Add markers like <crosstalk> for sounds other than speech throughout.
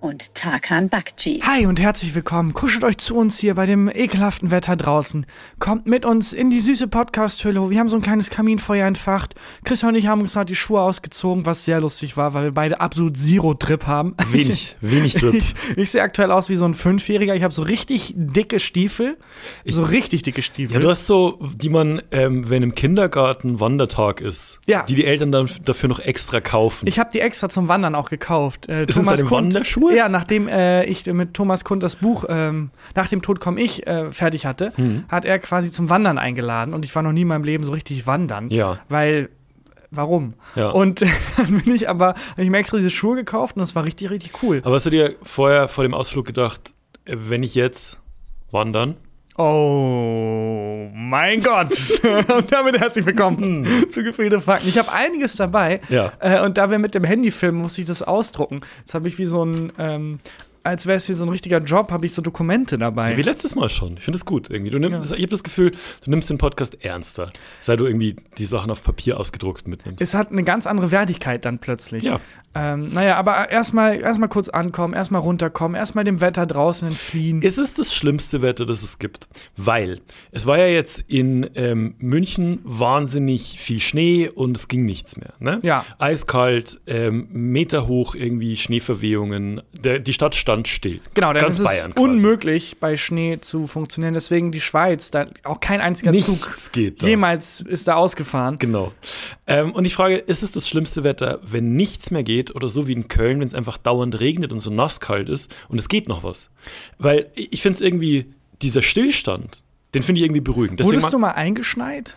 und Tarkan Bakci. Hi und herzlich willkommen. Kuschelt euch zu uns hier bei dem ekelhaften Wetter draußen. Kommt mit uns in die süße Podcast-Hülle. Wir haben so ein kleines Kaminfeuer entfacht. Christian und ich haben uns gerade die Schuhe ausgezogen, was sehr lustig war, weil wir beide absolut Zero-Trip haben. Wenig, <laughs> wenig Trip. Ich, ich sehe aktuell aus wie so ein Fünfjähriger. Ich habe so richtig dicke Stiefel. Ich- so richtig dicke Stiefel. Ja, du hast so, die man, ähm, wenn im Kindergarten Wandertag ist, Ja. die die Eltern dann dafür noch extra kaufen. Ich habe die extra zum Wandern auch gekauft. Äh, Ist das deine Wanderschuhe? Ja, nachdem äh, ich mit Thomas Kund das Buch ähm, Nach dem Tod komm ich äh, fertig hatte, Mhm. hat er quasi zum Wandern eingeladen und ich war noch nie in meinem Leben so richtig wandern. Ja. Weil, warum? Ja. Und <laughs> dann bin ich aber, ich mir extra diese Schuhe gekauft und das war richtig, richtig cool. Aber hast du dir vorher vor dem Ausflug gedacht, äh, wenn ich jetzt wandern? Oh mein Gott. und <laughs> damit herzlich willkommen zu Gefehlte Fakten. Ich habe einiges dabei. Ja. Äh, und da wir mit dem Handy filmen, muss ich das ausdrucken. Jetzt habe ich wie so ein, ähm, als wäre es hier so ein richtiger Job, habe ich so Dokumente dabei. Wie letztes Mal schon. Ich finde es gut irgendwie. Du nimmst, Ich habe das Gefühl, du nimmst den Podcast ernster, seit du irgendwie die Sachen auf Papier ausgedruckt mitnimmst. es hat eine ganz andere Wertigkeit dann plötzlich. Ja. Ähm, naja, aber erstmal erstmal kurz ankommen, erstmal runterkommen, erstmal dem Wetter draußen entfliehen. Es ist das schlimmste Wetter, das es gibt, weil es war ja jetzt in ähm, München wahnsinnig viel Schnee und es ging nichts mehr. Ne? Ja. Eiskalt, ähm, Meter hoch irgendwie Schneeverwehungen. Der, die Stadt stand still. Genau, dann Ganz ist es Bayern quasi. unmöglich, bei Schnee zu funktionieren. Deswegen die Schweiz, da auch kein einziger Zug Nichts geht da. jemals ist da ausgefahren. Genau. Ähm, und ich frage, ist es das schlimmste Wetter, wenn nichts mehr geht oder so wie in Köln, wenn es einfach dauernd regnet und so nasskalt ist und es geht noch was? Weil ich finde es irgendwie, dieser Stillstand, den finde ich irgendwie beruhigend. Deswegen Wurdest du mal eingeschneit?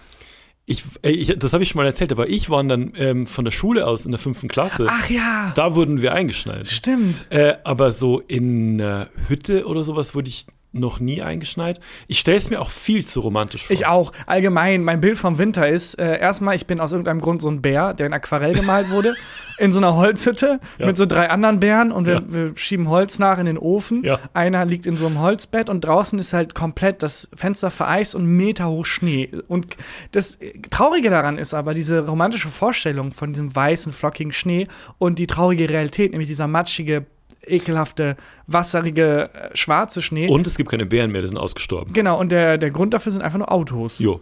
Ich, ich, das habe ich schon mal erzählt, aber ich war dann ähm, von der Schule aus in der fünften Klasse. Ach ja, Da wurden wir eingeschneit. stimmt. Äh, aber so in einer Hütte oder sowas wurde ich noch nie eingeschneit. Ich stelle es mir auch viel zu romantisch vor. Ich auch. Allgemein, mein Bild vom Winter ist, äh, erstmal, ich bin aus irgendeinem Grund so ein Bär, der in Aquarell gemalt wurde, <laughs> in so einer Holzhütte Ja. mit so drei anderen Bären und wir, Ja. wir schieben Holz nach in den Ofen. Ja. Einer liegt in so einem Holzbett und draußen ist halt komplett das Fenster vereist und Meter hoch Schnee. Und das Traurige daran ist aber diese romantische Vorstellung von diesem weißen, flockigen Schnee und die traurige Realität, nämlich dieser matschige, ekelhafte, wasserige, äh, schwarze Schnee. Und es gibt keine Bären mehr, die sind ausgestorben. Genau, und der, der Grund dafür sind einfach nur Autos. Jo.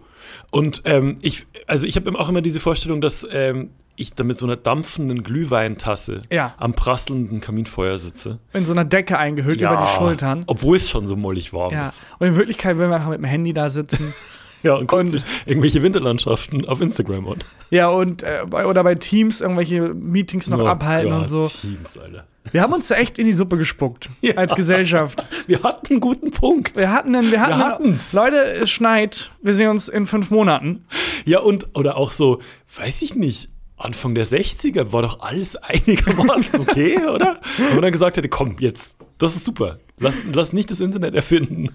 Und ähm, ich, also ich habe auch immer diese Vorstellung, dass ähm, ich da mit so einer dampfenden Glühweintasse Ja. am prasselnden Kaminfeuer sitze. in so einer Decke eingehüllt über die Schultern. Obwohl es schon so mollig warm Ja. ist. Und in Wirklichkeit will man einfach mit dem Handy da sitzen. <laughs> <laughs> Ja, und Und- sich irgendwelche Winterlandschaften auf Instagram an. ja, und äh, bei, oder bei Teams irgendwelche Meetings noch Oh abhalten Gott, und so. Teams, Alter. Wir haben uns da echt in die Suppe gespuckt <laughs> Ja. als Gesellschaft. Wir hatten einen guten Punkt. Wir hatten einen, wir hatten einen, hatten's. Leute, es schneit. Wir sehen uns in fünf Monaten. Ja, und, oder auch so, weiß ich nicht, Anfang der 60er war doch alles einigermaßen okay, <laughs> oder? Wenn man dann gesagt hätte, komm, jetzt, das ist super. Lass, lass nicht das Internet erfinden.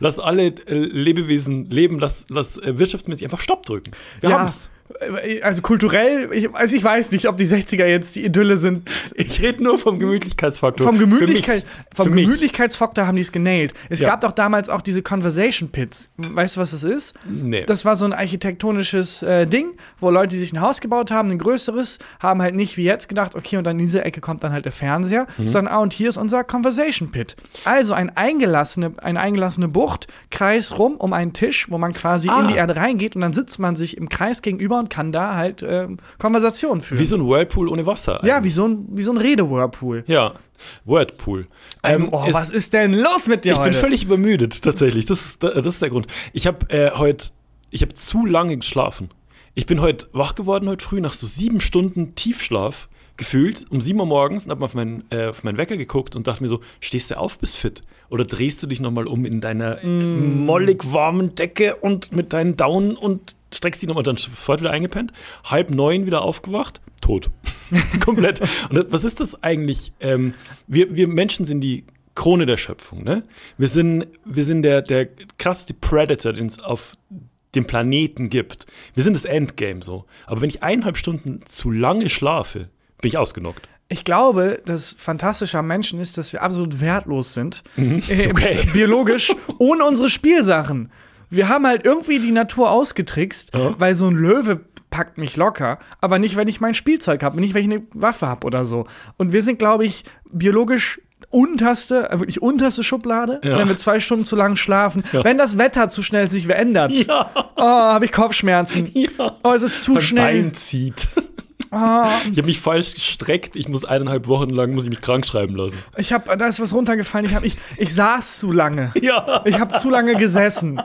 Lass alle äh, Lebewesen leben, lass, lass äh, wirtschaftsmäßig einfach Stopp drücken. Wir haben's. Äh, Also kulturell, ich, also ich weiß nicht, ob die 60er jetzt die Idylle sind. Ich rede nur vom Gemütlichkeitsfaktor. Vom, Gemütlichkeit, vom. Gemütlichkeitsfaktor haben die es genailt. Es Ja. gab doch damals auch diese Conversation Pits. Weißt du, was das ist? Nee. Das war so ein architektonisches äh, Ding, wo Leute, die sich ein Haus gebaut haben, ein größeres, haben halt nicht wie jetzt gedacht, okay, und an dieser Ecke kommt dann halt der Fernseher, Mhm. sondern, ah, und hier ist unser Conversation Pit. Also ein eingelassene, eine eingelassene Bucht, Kreis rum um einen Tisch, wo man quasi Ah. in die Erde reingeht und dann sitzt man sich im Kreis gegenüber und kann da halt ähm, Konversationen führen. Wie so ein Whirlpool ohne Wasser. ja, wie so ein, wie so ein Rede-Whirlpool. Ja, Wordpool. Ähm, oh, es- was ist denn los mit dir Ich heute? bin völlig übermüdet, tatsächlich. Das ist, das ist der Grund. Ich habe äh, heute, ich habe zu lange geschlafen. Ich bin heute wach geworden, heute früh, nach so sieben Stunden Tiefschlaf gefühlt, um sieben Uhr morgens und habe auf, meinen, äh, auf meinen Wecker geguckt und dachte mir so, stehst du auf, bist fit? Oder drehst du dich nochmal um in deiner Mm. mollig warmen Decke und mit deinen Daunen und streckst dich nochmal dann sofort wieder eingepennt? Halb neun wieder aufgewacht, tot. <laughs> Komplett. Und das- was ist das eigentlich? Ähm, wir, wir Menschen sind die Krone der Schöpfung, ne? Wir sind, wir sind der, der krasseste Predator, den es auf dem Planeten gibt. Wir sind das Endgame so. Aber wenn ich eineinhalb Stunden zu lange schlafe, bin ich ausgenockt. Ich glaube, das Fantastische am Menschen ist, dass wir absolut wertlos sind. Äh, Mhm. Okay. Biologisch, ohne unsere Spielsachen. Wir haben halt irgendwie die Natur ausgetrickst, Ja. weil so ein Löwe packt mich locker, aber nicht, wenn ich mein Spielzeug habe, nicht, wenn ich eine Waffe habe oder so. Und wir sind, glaube ich, biologisch unterste, äh, wirklich unterste Schublade, Ja. wenn wir zwei Stunden zu lang schlafen. Ja. Wenn das Wetter zu schnell sich verändert, Ja. oh, habe ich Kopfschmerzen. Ja. Oh, es ist zu Mein schnell. Bein zieht. Oh, Ich habe mich falsch gestreckt. Ich muss eineinhalb Wochen lang muss ich mich krank schreiben lassen. ich habe, da ist was runtergefallen. Ich, hab, ich, ich saß zu lange. Ja. Ich habe zu lange gesessen.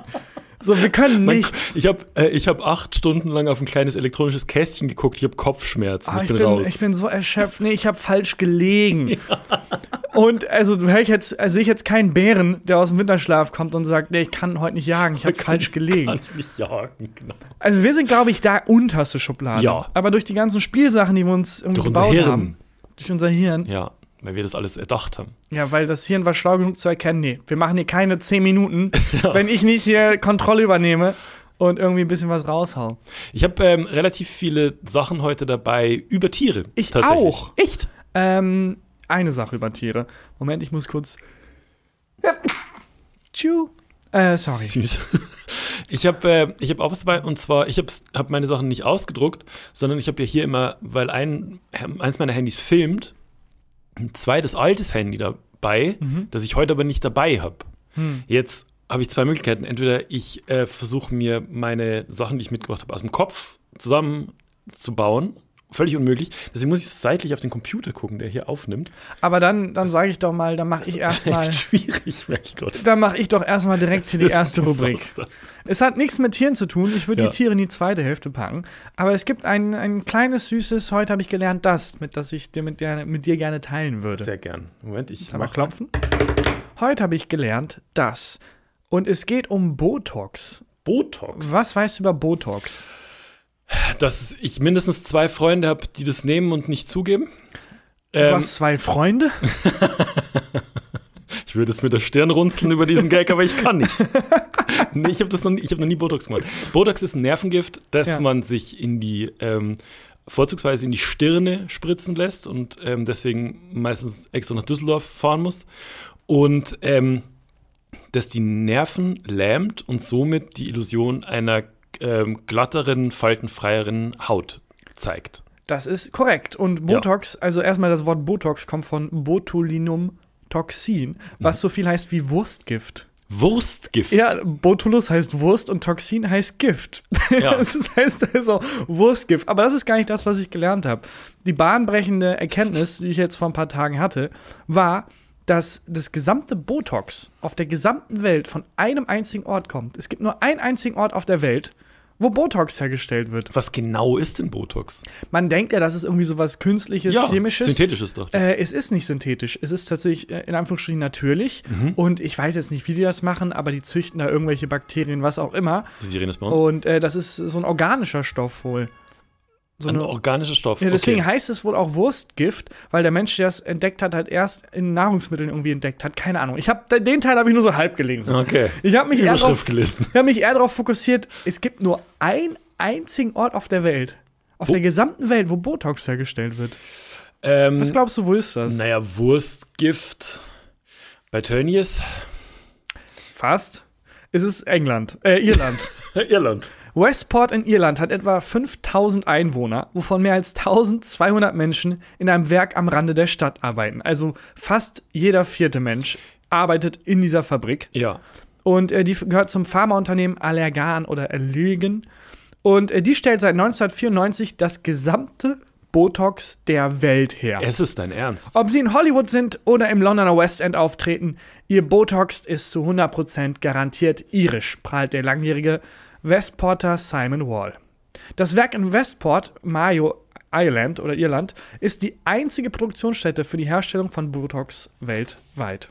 So, wir können nichts. Ich habe äh, ich hab acht Stunden lang auf ein kleines elektronisches Kästchen geguckt. Ich habe Kopfschmerzen. Ah, ich, ich, bin, bin, raus. ich bin so erschöpft. Nee, ich habe falsch gelegen. <laughs> Und also höre ich jetzt, also sehe ich jetzt keinen Bären, der aus dem Winterschlaf kommt und sagt, nee, ich kann heute nicht jagen, ich habe falsch gelegen. Kann ich nicht jagen, genau. Also wir sind, glaube ich, da unterste Schublade. Ja. Aber durch die ganzen Spielsachen, die wir uns irgendwie Durch unser gebaut Hirn. haben, durch unser Hirn, Ja, weil wir das alles erdacht haben. ja, weil das Hirn war schlau genug zu erkennen, nee, wir machen hier keine 10 Minuten, <laughs> wenn ich nicht hier Kontrolle übernehme und irgendwie ein bisschen was raushau. Ich habe ähm, relativ viele Sachen heute dabei über Tiere. Ich auch. Echt? Ähm, eine Sache über Tiere. Moment, ich muss kurz. Tschu. Äh, sorry. Süß. <laughs> Ich habe äh, ich hab auch was dabei und zwar, ich habe hab meine Sachen nicht ausgedruckt, sondern ich habe ja hier immer, weil ein, eins meiner Handys filmt, ein zweites altes Handy dabei, Mhm. das ich heute aber nicht dabei habe. Hm. Jetzt habe ich zwei Möglichkeiten. Entweder ich äh, versuche mir meine Sachen, die ich mitgebracht habe, aus dem Kopf zusammenzubauen. Völlig unmöglich. Deswegen muss ich seitlich auf den Computer gucken, der hier aufnimmt. Aber dann, dann sage ich doch mal, dann mache ich erstmal. Schwierig, merke ich gerade. Dann mache ich doch erstmal direkt hier die erste Rubrik. Es hat nichts mit Tieren zu tun. Ich würde Ja. die Tiere in die zweite Hälfte packen. Aber es gibt ein, ein kleines, süßes, heute habe ich gelernt, das, mit das ich dir mit, mit dir gerne teilen würde. Sehr gern. Moment, ich mal klopfen. Heute habe ich gelernt, das. Und es geht um Botox. Botox. Was weißt du über Botox? Dass ich mindestens zwei Freunde habe, die das nehmen und nicht zugeben. Du Ähm, hast zwei Freunde? <laughs> ich würde jetzt mit der Stirn runzeln über diesen Gag, aber ich kann nicht. <laughs> nee, ich habe das noch, nie- ich hab noch nie Botox gemacht. Botox ist ein Nervengift, das Ja. man sich in die, ähm, vorzugsweise in die Stirne spritzen lässt und ähm, deswegen meistens extra nach Düsseldorf fahren muss. Und ähm, das die Nerven lähmt und somit die Illusion einer ähm, glatteren, faltenfreieren Haut zeigt. Das ist korrekt. Und Botox, also erstmal das Wort Botox kommt von Botulinum Toxin, was so viel heißt wie Wurstgift. Wurstgift. Ja, Botulus heißt Wurst und Toxin heißt Gift. Ja. <laughs> das ist, heißt also Wurstgift. Aber das ist gar nicht das, was ich gelernt habe. Die bahnbrechende Erkenntnis, die ich jetzt vor ein paar Tagen hatte, war, dass das gesamte Botox auf der gesamten Welt von einem einzigen Ort kommt. Es gibt nur einen einzigen Ort auf der Welt, wo Botox hergestellt wird. Was genau ist denn Botox? Man denkt ja, das ist irgendwie so was Künstliches, Chemisches. synthetisches doch. Äh, es ist nicht synthetisch. Es ist tatsächlich äh, in Anführungsstrichen natürlich. Und ich weiß jetzt nicht, wie die das machen, aber die züchten da irgendwelche Bakterien, was auch immer. Die Sirene ist bei uns. Und äh, das ist so ein organischer Stoff wohl. So Ein eine, organischer Stoff. ja, deswegen okay. heißt es wohl auch Wurstgift, weil der Mensch, der es entdeckt hat, halt erst in Nahrungsmitteln irgendwie entdeckt hat. Keine Ahnung. Ich habe den Teil habe ich nur so halb gelesen. Okay. Ich habe mich, eher drauf- ich hab mich eher darauf fokussiert, es gibt nur einen einzigen Ort auf der Welt, auf Wo- der gesamten Welt, wo Botox hergestellt wird. Ähm, Was glaubst du, wo ist das? naja, Wurstgift bei Tönnies. Fast. Es ist England, äh, Irland. <laughs> Irland. Westport in Irland hat etwa 5000 Einwohner, wovon mehr als 1200 Menschen in einem Werk am Rande der Stadt arbeiten. Also fast jeder vierte Mensch arbeitet in dieser Fabrik. Ja. Und äh, die gehört zum Pharmaunternehmen Allergan oder Allergen. Und äh, die stellt seit 1994 das gesamte Botox der Welt her. Es ist dein Ernst. Ob sie in Hollywood sind oder im Londoner West End auftreten, ihr Botox ist zu 100% garantiert irisch, prahlt der langjährige Westporter Simon Wall. Das Werk in Westport, Mayo Island oder Irland, ist die einzige Produktionsstätte für die Herstellung von Botox weltweit.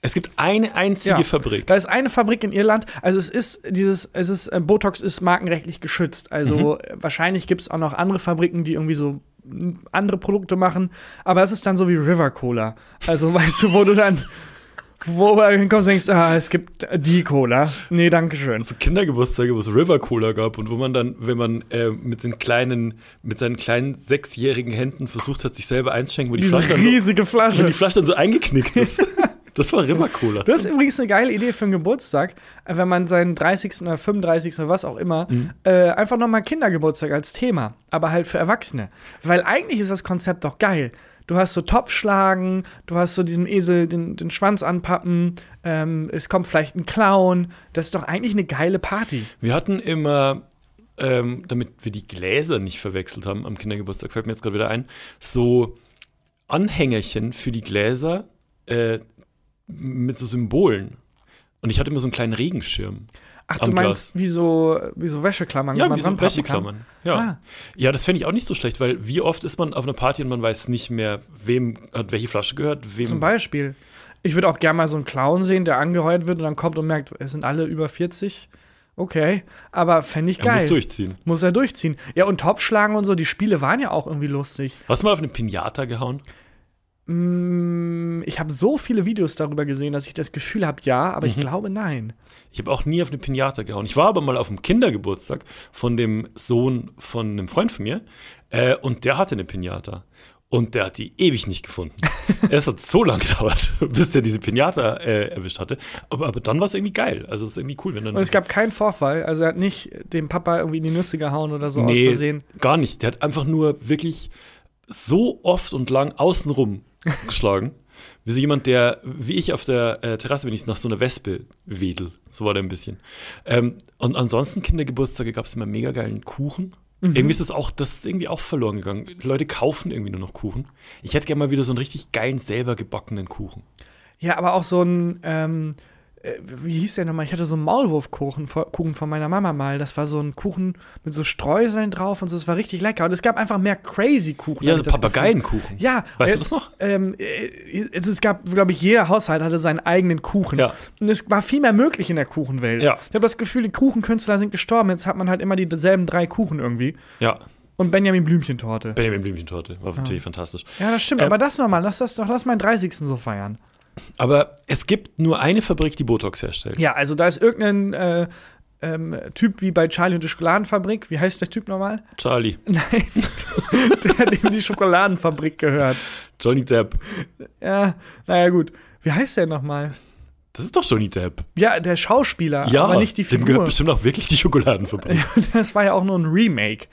Es gibt eine einzige Ja. Fabrik. Da ist eine Fabrik in Irland, also es ist dieses, es ist, äh, Botox ist markenrechtlich geschützt. Also äh, wahrscheinlich gibt es auch noch andere Fabriken, die irgendwie so m, andere Produkte machen, aber es ist dann so wie River Cola. Also <laughs> weißt du, wo du dann, wo du hinkommst und denkst, ah, es gibt die Cola. Nee, danke schön. so Kindergeburtstage, wo es River Cola gab und wo man dann, wenn man äh, mit den kleinen, mit seinen kleinen sechsjährigen Händen versucht hat, sich selber einzuschenken, wo die Diese Flasche dann so, riesige wo Flasche. die Flasche dann so eingeknickt ist. <laughs> Das war Rimmer-Cola. Das ist übrigens eine geile Idee für einen Geburtstag, wenn man seinen 30. oder 35. oder was auch immer, äh, einfach nochmal Kindergeburtstag als Thema, aber halt für Erwachsene. Weil eigentlich ist das Konzept doch geil. Du hast so Topfschlagen, du hast so diesem Esel den, den Schwanz anpappen, ähm, es kommt vielleicht ein Clown. Das ist doch eigentlich eine geile Party. Wir hatten immer, ähm, damit wir die Gläser nicht verwechselt haben am Kindergeburtstag, fällt mir jetzt gerade wieder ein, so Anhängerchen für die Gläser äh, mit so Symbolen. Und ich hatte immer so einen kleinen Regenschirm. Ach, du meinst wie so, wie so Wäscheklammern, Ja, wie so? Wäscheklammern. Ja. Ah. ja, das fände ich auch nicht so schlecht, weil wie oft ist man auf einer Party und man weiß nicht mehr, wem hat welche Flasche gehört, wem. Zum Beispiel. Ich würde auch gerne mal so einen Clown sehen, der angeheuert wird und dann kommt und merkt, es sind alle über 40. Okay, aber fände ich er geil. muss durchziehen. Muss er durchziehen. Ja, und Topfschlagen und so, die Spiele waren ja auch irgendwie lustig. Hast du mal auf eine Pinata gehauen? Mm, Ich habe so viele Videos darüber gesehen, dass ich das Gefühl habe, ja, Mhm. aber ich glaube, nein. Ich habe auch nie auf eine Pinata gehauen. Ich war aber mal auf dem Kindergeburtstag von dem Sohn von einem Freund von mir äh, und der hatte eine Pinata. Und der hat die ewig nicht gefunden. <laughs> es hat so lange gedauert, <laughs> bis der diese Pinata äh, erwischt hatte. Aber, aber dann war es irgendwie geil. Also es ist irgendwie cool, wenn dann. Und es gab keinen Vorfall. Also er hat nicht dem Papa irgendwie in die Nüsse gehauen oder so aus nee, Versehen. gar nicht. Der hat einfach nur wirklich so oft und lang außenrum <laughs> geschlagen. Wie so jemand, der, wie ich auf der äh, Terrasse, wenn ich nach so einer Wespe wedel. So war der ein bisschen. Ähm, und ansonsten Kindergeburtstage gab es immer mega geilen Kuchen. Irgendwie ist das auch, das ist irgendwie auch verloren gegangen. Die Leute kaufen irgendwie nur noch Kuchen. Ich hätte gerne mal wieder so einen richtig geilen, selber gebackenen Kuchen. Ja, aber auch so ein, ähm, äh, wie hieß der nochmal? Ich hatte so einen Maulwurfkuchen Kuchen von meiner Mama mal. Das war so ein Kuchen mit so Streuseln drauf und so. Das war richtig lecker. Und es gab einfach mehr crazy Kuchen. Ja, so. Papageienkuchen. Ja, Weißt du jetzt, das noch? Ähm, äh, es, es gab, glaube ich, jeder Haushalt hatte seinen eigenen Kuchen. Ja. Und es war viel mehr möglich in der Kuchenwelt. Ja. Ich habe das Gefühl, die Kuchenkünstler sind gestorben. Jetzt hat man halt immer dieselben drei Kuchen irgendwie. Ja, Und Benjamin Blümchentorte. Benjamin Blümchentorte. War natürlich fantastisch. ja, das stimmt. Ähm, aber das nochmal, lass das doch, lass meinen 30. so feiern. Aber es gibt nur eine Fabrik, die Botox herstellt. Ja, also da ist irgendein äh, ähm, Typ wie bei Charlie und die Schokoladenfabrik. Wie heißt der Typ nochmal? Charlie. <laughs> Nein, der dem die Schokoladenfabrik gehört. Johnny Depp. Ja, naja, gut. Wie heißt der nochmal? Das ist doch Johnny Depp. Ja, der Schauspieler, aber nicht die dem gehört Figur. bestimmt auch wirklich die Schokoladenfabrik. <laughs> Das war ja auch nur ein Remake.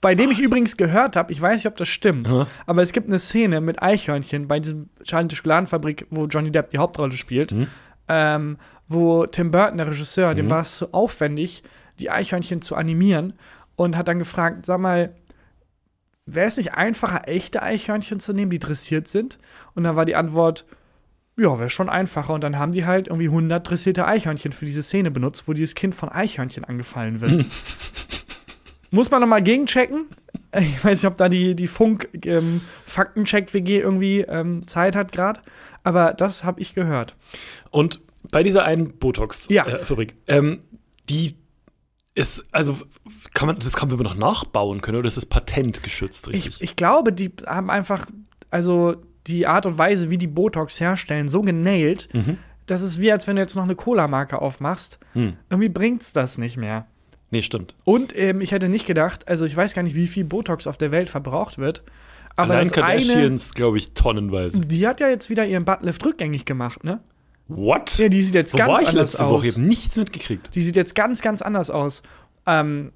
Bei dem ich übrigens gehört habe, ich weiß nicht, ob das stimmt, Aha. aber es gibt eine Szene mit Eichhörnchen bei diesem Charlie die Schokoladenfabrik, wo Johnny Depp die Hauptrolle spielt, Mhm. ähm, wo Tim Burton, der Regisseur, dem war es so aufwendig, die Eichhörnchen zu animieren und hat dann gefragt, sag mal, wäre es nicht einfacher, echte Eichhörnchen zu nehmen, die dressiert sind? Und dann war die Antwort, ja, wäre schon einfacher. Und dann haben die halt irgendwie 100 dressierte Eichhörnchen für diese Szene benutzt, wo dieses Kind von Eichhörnchen angefallen wird. <laughs> Muss man nochmal gegenchecken. <laughs> Ich weiß nicht, ob da die, die Funk-Faktencheck-WG irgendwie ähm, Zeit hat gerade. Aber das habe ich gehört. Und bei dieser einen Ja. Botox-Fabrik, ähm, die ist, also kann man, das kann man noch nachbauen können oder ist das patentgeschützt, richtig? Ich, ich glaube, die haben einfach, also die Art und Weise, wie die Botox herstellen, so genailt, dass es wie, als wenn du jetzt noch eine Cola-Marke aufmachst. Hm. Irgendwie bringt's das nicht mehr. nee, stimmt. Und ähm, ich hätte nicht gedacht, also ich weiß gar nicht, wie viel Botox auf der Welt verbraucht wird. Aber Allein das Kardashians, glaube ich, tonnenweise. die hat ja jetzt wieder ihren Buttlift rückgängig gemacht, ne? What? Ja, die sieht jetzt Wo ganz war ich anders letzte aus. Woche? Ich habe nichts mitgekriegt. Die sieht jetzt ganz, ganz anders aus. Ähm,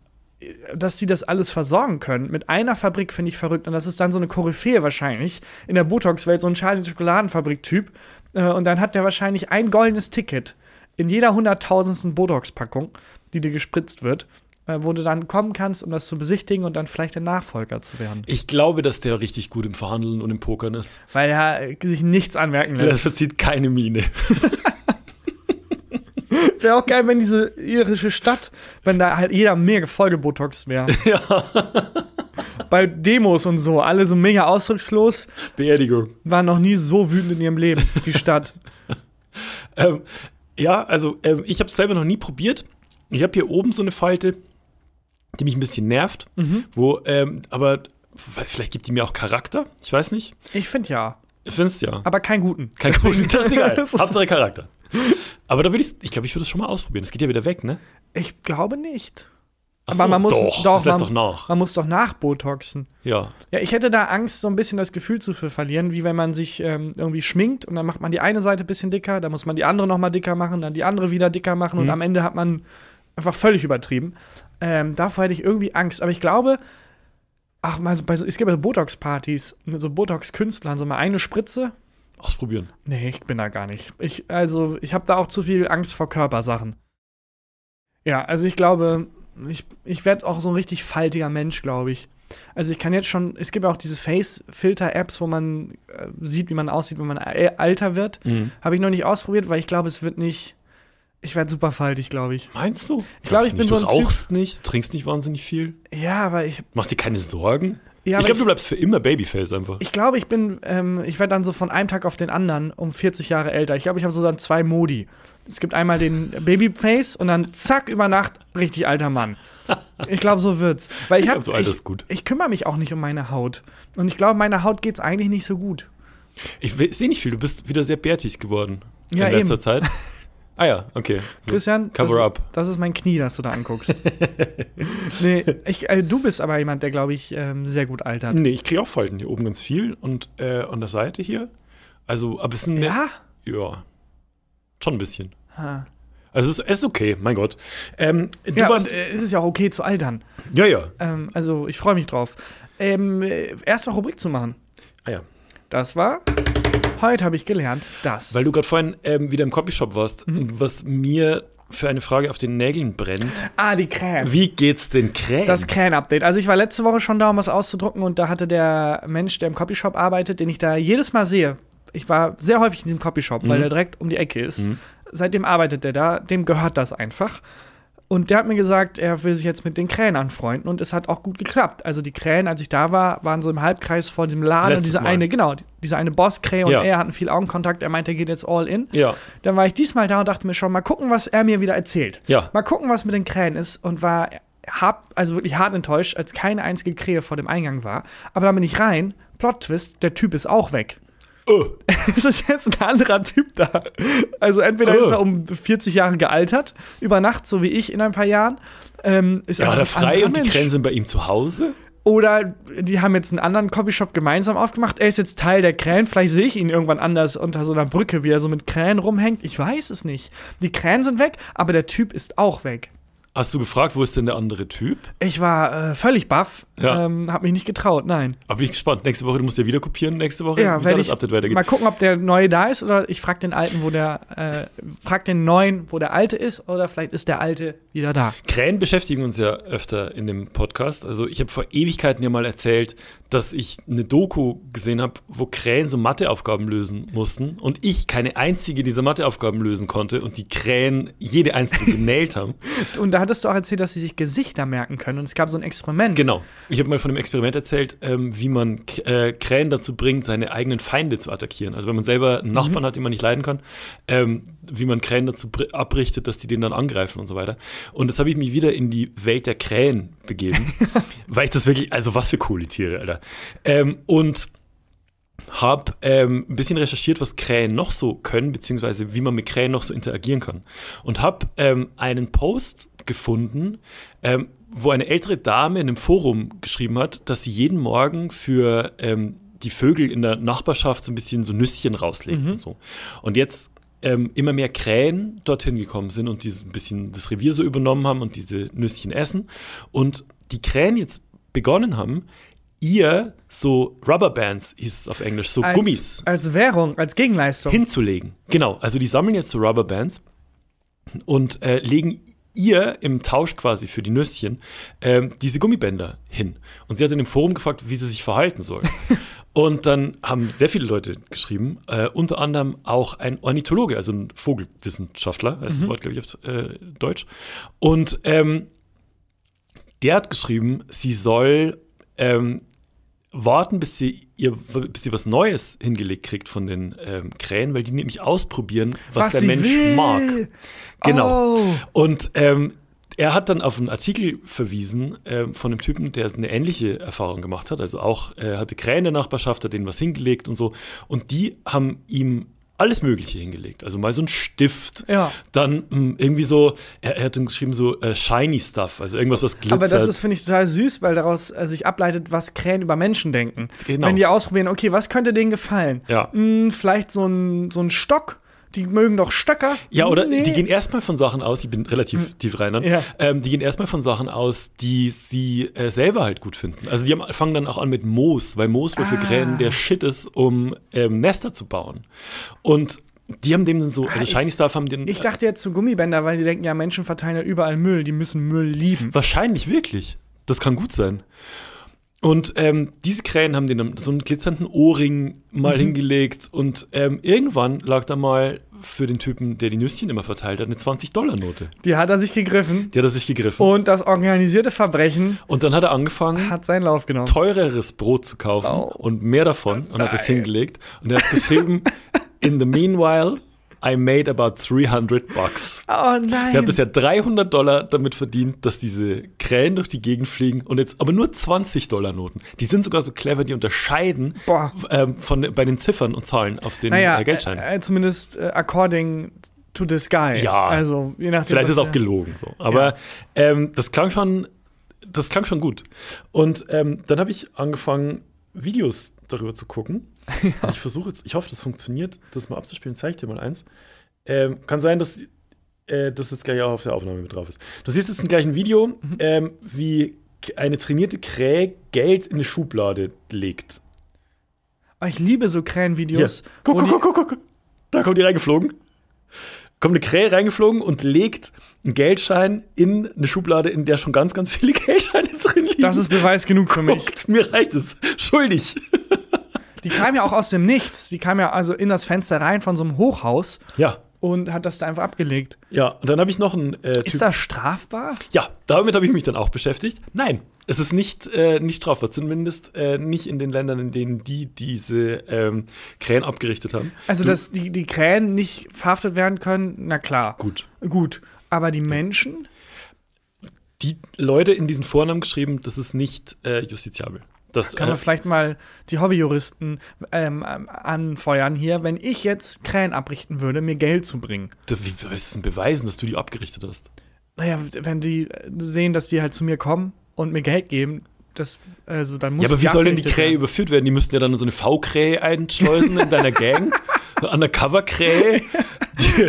dass sie das alles versorgen können. Mit einer Fabrik finde ich verrückt. Und das ist dann so eine Koryphäe wahrscheinlich in der Botox-Welt, so ein Charlie-Schokoladenfabrik-Typ. Äh, und dann hat der wahrscheinlich ein goldenes Ticket in jeder hunderttausendsten Botox-Packung, die dir gespritzt wird, äh, wo du dann kommen kannst, um das zu besichtigen und dann vielleicht der Nachfolger zu werden. Ich glaube, dass der richtig gut im Verhandeln und im Pokern ist. Weil er sich nichts anmerken Das lässt. verzieht keine Miene. <laughs> Wäre auch geil, wenn diese irische Stadt, wenn da halt jeder mega vollgebotoxt wäre. <laughs> ja. Bei Demos und so, alle so mega ausdruckslos, Beerdigung. waren noch nie so wütend in ihrem Leben, die Stadt. <laughs> Ähm, ja, also ähm, ich habe es selber noch nie probiert. Ich habe hier oben so eine Falte, die mich ein bisschen nervt, Mhm. wo, ähm, aber vielleicht gibt die mir auch Charakter. Ich weiß nicht. Ich finde ja, Ich finde es ja. aber keinen guten. Kein Grund, <laughs> das ist egal. Hauptsache Charakter. Aber da würde ich, ich glaube, ich würde es schon mal ausprobieren. Das geht ja wieder weg, ne? Ich glaube nicht. Ach Aber so, man muss doch, doch, man, doch nach. man muss doch nachbotoxen. Ja. Ja, ich hätte da Angst, so ein bisschen das Gefühl zu verlieren, wie wenn man sich ähm, irgendwie schminkt und dann macht man die eine Seite ein bisschen dicker, dann muss man die andere noch mal dicker machen, dann die andere wieder dicker machen und Mhm. am Ende hat man einfach völlig übertrieben. Ähm, davor hätte ich irgendwie Angst. Aber ich glaube, ach, mal so, es gibt ja so Botox-Partys mit so Botox-Künstlern, so mal eine Spritze. Ausprobieren. Nee, ich bin da gar nicht. Ich, also, ich habe da auch zu viel Angst vor Körpersachen. Ja, also ich glaube, ich, ich werde auch so ein richtig faltiger Mensch, glaube ich. Also ich kann jetzt schon, es gibt ja auch diese Face-Filter-Apps, wo man äh, sieht, wie man aussieht, wenn man älter wird. Mhm. Habe ich noch nicht ausprobiert, weil ich glaube, es wird nicht, ich werde super faltig, glaube ich. Meinst du? Ich glaube, ich bin nicht. so Du ein Typ- rauchst nicht, du trinkst nicht wahnsinnig viel. Ja, aber ich, Machst dir keine Sorgen? Ja, ich glaube, du bleibst für immer Babyface einfach. Ich glaube, ich bin, ähm, ich werde dann so von einem Tag auf den anderen um 40 Jahre älter. Ich glaube, ich habe so dann zwei Modi. Es gibt einmal den Babyface und dann zack über Nacht richtig alter Mann. Ich glaube, so wird's. Weil ich Ich habe, glaub, so alt ich, ist gut. ich kümmere mich auch nicht um meine Haut. Und ich glaube, meiner Haut geht's eigentlich nicht so gut. Ich sehe nicht viel, du bist wieder sehr bärtig geworden Ja, in letzter eben. Zeit. <laughs> Ah ja, okay. So, Christian, Cover das, up. das ist mein Knie, das du da anguckst. <laughs> nee, ich, äh, du bist aber jemand, der, glaube ich, ähm, sehr gut altert. Nee, ich kriege auch Falten hier oben ganz viel und äh, an der Seite hier. Also, aber es sind Ja? ja, schon ein bisschen. Ha. Also es ist, es ist okay, mein Gott. Ähm, du Ja, warst, äh, es ist ja auch okay zu altern. ja, ja. Ähm, also, ich freue mich drauf. Ähm, äh, erste Rubrik zu machen. Ah ja. Das war. Heute habe ich gelernt, dass. Weil du gerade vorhin ähm, wieder im Copyshop warst, Mhm. was mir für eine Frage auf den Nägeln brennt. ah, die Krähen. Wie geht's den Krähen? Das Krähen-Update. Also ich war letzte Woche schon da, um was auszudrucken und da hatte der Mensch, der im Copyshop arbeitet, den ich da jedes Mal sehe. Ich war sehr häufig in diesem Copyshop, weil Mhm. der direkt um die Ecke ist. Mhm. Seitdem arbeitet der da, dem gehört das einfach. Und der hat mir gesagt, er will sich jetzt mit den Krähen anfreunden und es hat auch gut geklappt. Also die Krähen, als ich da war, waren so im Halbkreis vor diesem Laden und diese Mal. eine, genau, diese eine Bosskrähe und Ja. er hatten viel Augenkontakt. Er meinte, er geht jetzt all in. ja, Dann war ich diesmal da und dachte mir schon, mal gucken, was er mir wieder erzählt. ja. Mal gucken, was mit den Krähen ist und war hart, also wirklich hart enttäuscht, als keine einzige Krähe vor dem Eingang war. Aber dann bin ich rein, Plot Twist, der Typ ist auch weg. Oh. <laughs> es ist jetzt ein anderer Typ da. Also entweder Oh. ist er um 40 Jahre gealtert, über Nacht, so wie ich in ein paar Jahren. Ähm, ist Ja, einfach war der ein frei und die. Krähen sind bei ihm zu Hause? Oder die haben jetzt einen anderen Copyshop gemeinsam aufgemacht. Er ist jetzt Teil der Krähen. Vielleicht sehe ich ihn irgendwann anders unter so einer Brücke, wie er so mit Krähen rumhängt. Ich weiß es nicht. Die Krähen sind weg, aber der Typ ist auch weg. Hast du gefragt, wo ist denn der andere Typ? Ich war äh, völlig baff, Ja. ähm, hab mich nicht getraut, nein. Aber bin ich gespannt. Nächste Woche, du musst ja wieder kopieren, nächste Woche, Ja, werde das ich Update weitergeht. mal gucken, ob der neue da ist oder ich frag den alten, wo der, äh, frag den neuen, wo der alte ist oder vielleicht ist der alte wieder da. Krähen beschäftigen uns ja öfter in dem Podcast. Also ich habe vor Ewigkeiten ja mal erzählt, dass ich eine Doku gesehen habe, wo Krähen so Matheaufgaben lösen mussten und ich keine einzige dieser Matheaufgaben lösen konnte und die Krähen jede einzelne <laughs> genäht haben. Und da hattest du auch erzählt, dass sie sich Gesichter merken können und es gab so ein Experiment. Genau. Ich habe mal von einem Experiment erzählt, ähm, wie man äh, Krähen dazu bringt, seine eigenen Feinde zu attackieren. Also wenn man selber einen Nachbarn hat, den man nicht leiden kann, ähm, wie man Krähen dazu br- abrichtet, dass die den dann angreifen und so weiter. Und jetzt habe ich mich wieder in die Welt der Krähen begeben, <laughs> weil ich das wirklich, also was für coole Tiere, Alter. Ähm, und habe ähm, ein bisschen recherchiert, was Krähen noch so können, beziehungsweise wie man mit Krähen noch so interagieren kann. Und habe ähm, einen Post gefunden, ähm, wo eine ältere Dame in einem Forum geschrieben hat, dass sie jeden Morgen für ähm, die Vögel in der Nachbarschaft so ein bisschen so Nüsschen rauslegt und so. Und jetzt ähm, immer mehr Krähen dorthin gekommen sind und dieses ein bisschen das Revier so übernommen haben und diese Nüsschen essen. Und die Krähen jetzt begonnen haben, ihr so Rubberbands, hieß es auf Englisch, so als, Gummis Als Währung, als Gegenleistung. hinzulegen. Genau, also die sammeln jetzt so Rubberbands und äh, legen ihr im Tausch quasi für die Nüsschen ähm, diese Gummibänder hin. Und sie hat in dem Forum gefragt, wie sie sich verhalten soll. <laughs> und dann haben sehr viele Leute geschrieben, äh, unter anderem auch ein Ornithologe, also ein Vogelwissenschaftler, heißt das Wort, glaube ich, auf äh, Deutsch. Und ähm, der hat geschrieben, sie soll ähm, warten, bis sie, ihr, bis sie was Neues hingelegt kriegt von den ähm, Krähen, weil die nämlich ausprobieren, was, der sie Mensch will. mag. Genau. Oh. Und ähm, er hat dann auf einen Artikel verwiesen ähm, von einem Typen, der eine ähnliche Erfahrung gemacht hat. Also auch äh, hatte Krähen in der Nachbarschaft, hat denen was hingelegt und so. Und die haben ihm alles Mögliche hingelegt. Also mal so ein Stift, Ja. dann mh, irgendwie so, er, er hat dann geschrieben so äh, shiny stuff, also irgendwas, was glitzert. Aber das ist, finde ich, total süß, weil daraus äh, sich ableitet, was Krähen über Menschen denken. Genau. Wenn die ausprobieren, okay, was könnte denen gefallen? Ja. Hm, vielleicht so ein, so ein Stock. Die mögen doch Stöcker. Ja, oder Nee. die gehen erstmal von Sachen aus, ich bin relativ tief rein, dann, Ja. ähm, die gehen erstmal von Sachen aus, die sie äh, selber halt gut finden. Also die haben, fangen dann auch an mit Moos, weil Moos wohl für Ah. Krähen der Shit ist, um ähm, Nester zu bauen. Und die haben dem dann so, also ich- Shiny Stuff haben den Ich dachte jetzt zu Gummibänder, weil die denken, ja, Menschen verteilen ja überall Müll, die müssen Müll lieben. Wahrscheinlich wirklich. Das kann gut sein. Und ähm, diese Krähen haben den so einen glitzernden Ohrring mal Mhm. hingelegt und ähm, irgendwann lag da mal für den Typen, der die Nüsschen immer verteilt hat, eine 20-Dollar-Note. Die hat er sich gegriffen. Die hat er sich gegriffen. Und das organisierte Verbrechen Und dann hat er angefangen, hat seinen Lauf genommen. teureres Brot zu kaufen Oh. und mehr davon und hat das hingelegt. Und er hat geschrieben, in the meanwhile, I made about 300 bucks. Oh nein. Der hat bisher 300 Dollar damit verdient, dass diese Krähen durch die Gegend fliegen und jetzt aber nur 20 Dollar Noten. Die sind sogar so clever, die unterscheiden ähm, von, bei den Ziffern und Zahlen auf den naja, äh, Geldscheinen. äh, zumindest äh, according to this guy. Ja. Also, je nachdem. Vielleicht ist auch gelogen so. Aber ähm, das klang schon, das klang schon gut. Und ähm, dann habe ich angefangen, Videos darüber zu gucken. <laughs> Und Ich versuche jetzt, ich hoffe, das funktioniert, das mal abzuspielen. Zeige ich dir mal eins. Ähm, kann sein, dass äh, das jetzt gleich auch auf der Aufnahme mit drauf ist. Du siehst jetzt gleich ein Video, Mhm. ähm, wie eine trainierte Krähe Geld in eine Schublade legt. Oh, ich liebe so Krähenvideos. Guck, wo guck, die- guck, guck, guck. Da kommt die reingeflogen. Kommt eine Krähe reingeflogen und legt einen Geldschein in eine Schublade, in der schon ganz, ganz viele <laughs> Geldscheine drin liegen. Das ist Beweis genug für mich. Guckt, mir reicht es. Schuldig. Die kam ja auch aus dem Nichts. Die kam ja also in das Fenster rein von so einem Hochhaus Ja. Und hat das da einfach abgelegt. Ja, und dann habe ich noch einen äh, Ist das strafbar? Ja, damit habe ich mich dann auch beschäftigt. Nein, es ist nicht, äh, nicht strafbar, zumindest äh, nicht in den Ländern, in denen die diese ähm, Krähen abgerichtet haben. Also, Du- dass die, die Krähen nicht verhaftet werden können, na klar. Gut. Gut. Aber die Menschen? Die Leute in diesen Foren haben geschrieben, das ist nicht äh, justiziabel. Das, Kann äh, man vielleicht mal die Hobbyjuristen ähm, ähm, anfeuern hier, wenn ich jetzt Krähen abrichten würde, mir Geld zu bringen. wie, was ist denn beweisen, dass du die abgerichtet hast? Naja, wenn die äh, sehen, dass die halt zu mir kommen und mir Geld geben, das, also dann muss Ja, aber wie soll denn die Krähe werden. überführt werden? Die müssten ja dann so eine V-Krähe einschleusen in deiner Gang. <laughs> Undercover-Krähe.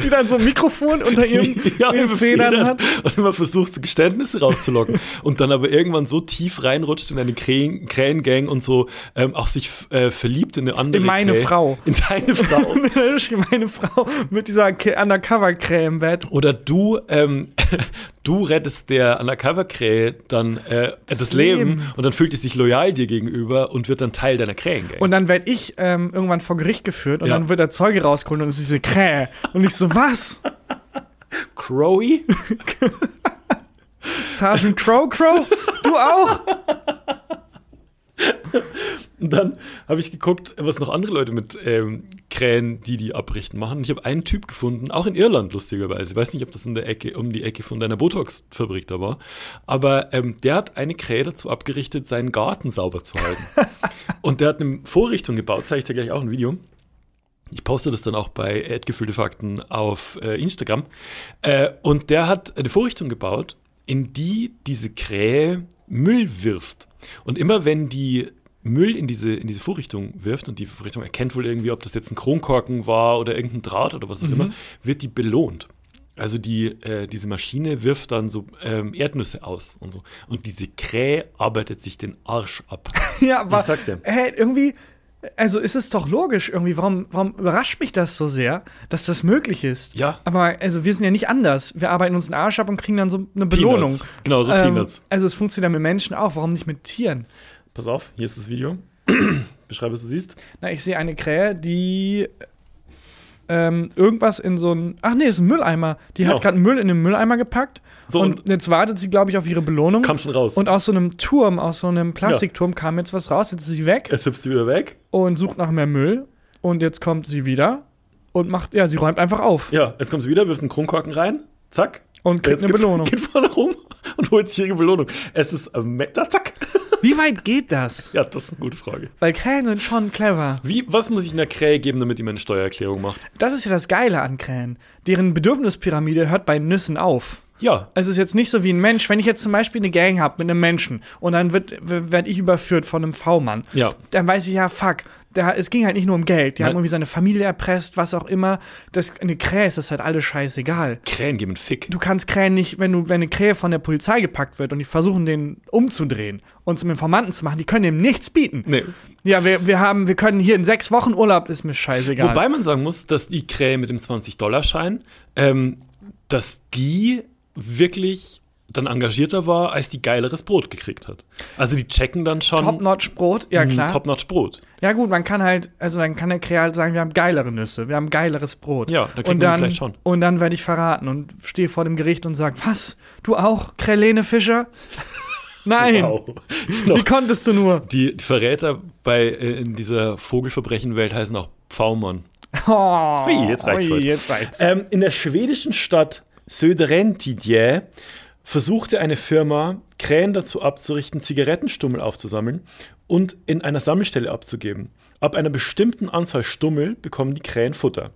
Die dann so ein Mikrofon unter ihren, <laughs> Ja, ihren Federn hat. und immer versucht, so Geständnisse rauszulocken. und dann aber irgendwann so tief reinrutscht in eine Krähen- Krähengang und so ähm, auch sich äh, verliebt in eine andere In meine Krähe. Frau. In deine Frau. <laughs> Meine Frau mit dieser Undercover-Krähe im Bett. Oder du, ähm, du rettest der Undercover-Krähe dann äh, das, Leben. Leben. und dann fühlt sie sich loyal dir gegenüber und wird dann Teil deiner Krähengang. Und dann werde ich ähm, irgendwann vor Gericht geführt und Ja. dann wird der Zeuge rausgeholt und es ist diese Krähe. Und ich so, was? <laughs> Crowy? <laughs> Sergeant Crow Crow? Du auch? <laughs> Und dann habe ich geguckt, was noch andere Leute mit ähm, Krähen, die die abrichten, machen. Und ich habe einen Typ gefunden, auch in Irland lustigerweise. Ich weiß nicht, ob das in der Ecke, um die Ecke von deiner Botox-Fabrik da war. Aber ähm, der hat eine Krähe dazu abgerichtet, seinen Garten sauber zu halten. <laughs> Und der hat eine Vorrichtung gebaut, zeige ich dir gleich auch ein Video. Ich poste das dann auch bei Erdgefüllte Fakten auf äh, Instagram. Äh, und der hat eine Vorrichtung gebaut, in die diese Krähe Müll wirft. Und immer wenn die Müll in diese, in diese Vorrichtung wirft und die Vorrichtung erkennt wohl irgendwie, ob das jetzt ein Kronkorken war oder irgendein Draht oder was auch immer, wird die belohnt. Also die, äh, diese Maschine wirft dann so ähm, Erdnüsse aus und so. Und diese Krähe arbeitet sich den Arsch ab. <laughs> Ja, aber Ich sag's dir. Hä, irgendwie, also ist es doch logisch irgendwie, warum, warum überrascht mich das so sehr, dass das möglich ist? Ja. Aber also wir sind ja nicht anders. Wir arbeiten uns den Arsch ab und kriegen dann so eine Belohnung. Peanuts. Genau, so Ähm, Peanuts. also es funktioniert ja mit Menschen auch, warum nicht mit Tieren? Pass auf, hier ist das Video. <clears throat> Beschreibe, was du siehst. Na, ich sehe eine Krähe, die ähm, irgendwas in so ein. Ach nee, ist ein Mülleimer. Die Genau. hat gerade Müll in den Mülleimer gepackt. So, und, und- jetzt wartet sie, glaube ich, auf ihre Belohnung. Kam schon raus. Und aus so einem Turm, aus so einem Plastikturm kam jetzt was raus. Jetzt ist sie weg Jetzt hüpfst du wieder weg. und sucht nach mehr Müll. Und jetzt kommt sie wieder und macht, ja, sie räumt einfach auf Ja, jetzt kommst du wieder, wirfst einen Kronkorken rein. Zack. und kriegt Jetzt eine geht- Belohnung. Geht vorne rum und holt sich ihre Belohnung. Es ist, ähm, da, zack. <laughs> Wie weit geht das? Ja, das ist eine gute Frage. Weil Krähen sind schon clever. Wie, was muss ich einer Krähe geben, damit die meine Steuererklärung macht? Das ist ja das Geile an Krähen. Deren Bedürfnispyramide hört bei Nüssen auf. Ja, Es ist jetzt nicht so wie ein Mensch. Wenn ich jetzt zum Beispiel eine Gang habe mit einem Menschen und dann wird werde ich überführt von einem V-Mann, Ja. dann weiß ich ja, fuck. Der, es ging halt nicht nur um Geld. Die Nein. haben irgendwie seine Familie erpresst, was auch immer. Das, eine Krähe ist das halt alles scheißegal. Krähen geben einen Fick. Du kannst Krähen nicht, wenn du, wenn eine Krähe von der Polizei gepackt wird und die versuchen, den umzudrehen und zum Informanten zu machen, die können dem nichts bieten. Nee. Ja, wir, wir haben, wir können hier in sechs Wochen Urlaub, ist mir scheißegal. Wobei man sagen muss, dass die Krähe mit dem 20-Dollar-Schein, ähm, dass die wirklich dann engagierter war, als die geileres Brot gekriegt hat. Also die checken dann schon Top-Notch-Brot, ja mm, klar. Top-Notch Brot. Ja gut, man kann halt, also dann kann der halt sagen, wir haben geilere Nüsse, wir haben geileres Brot. Ja, da kriegt man vielleicht schon. Und dann werde ich verraten und stehe vor dem Gericht und sage, was, du auch, Krälene Fischer? <laughs> Nein, Wow. <laughs> wie konntest du nur? Die, die Verräter bei, äh, in dieser Vogelverbrechenwelt heißen auch Pfaumann. Oh, Ui, jetzt reicht's ui, jetzt reicht's. Ähm, in der schwedischen Stadt Söderentidje versuchte eine Firma, Krähen dazu abzurichten, Zigarettenstummel aufzusammeln und in einer Sammelstelle abzugeben. Ab einer bestimmten Anzahl Stummel bekommen die Krähen Futter.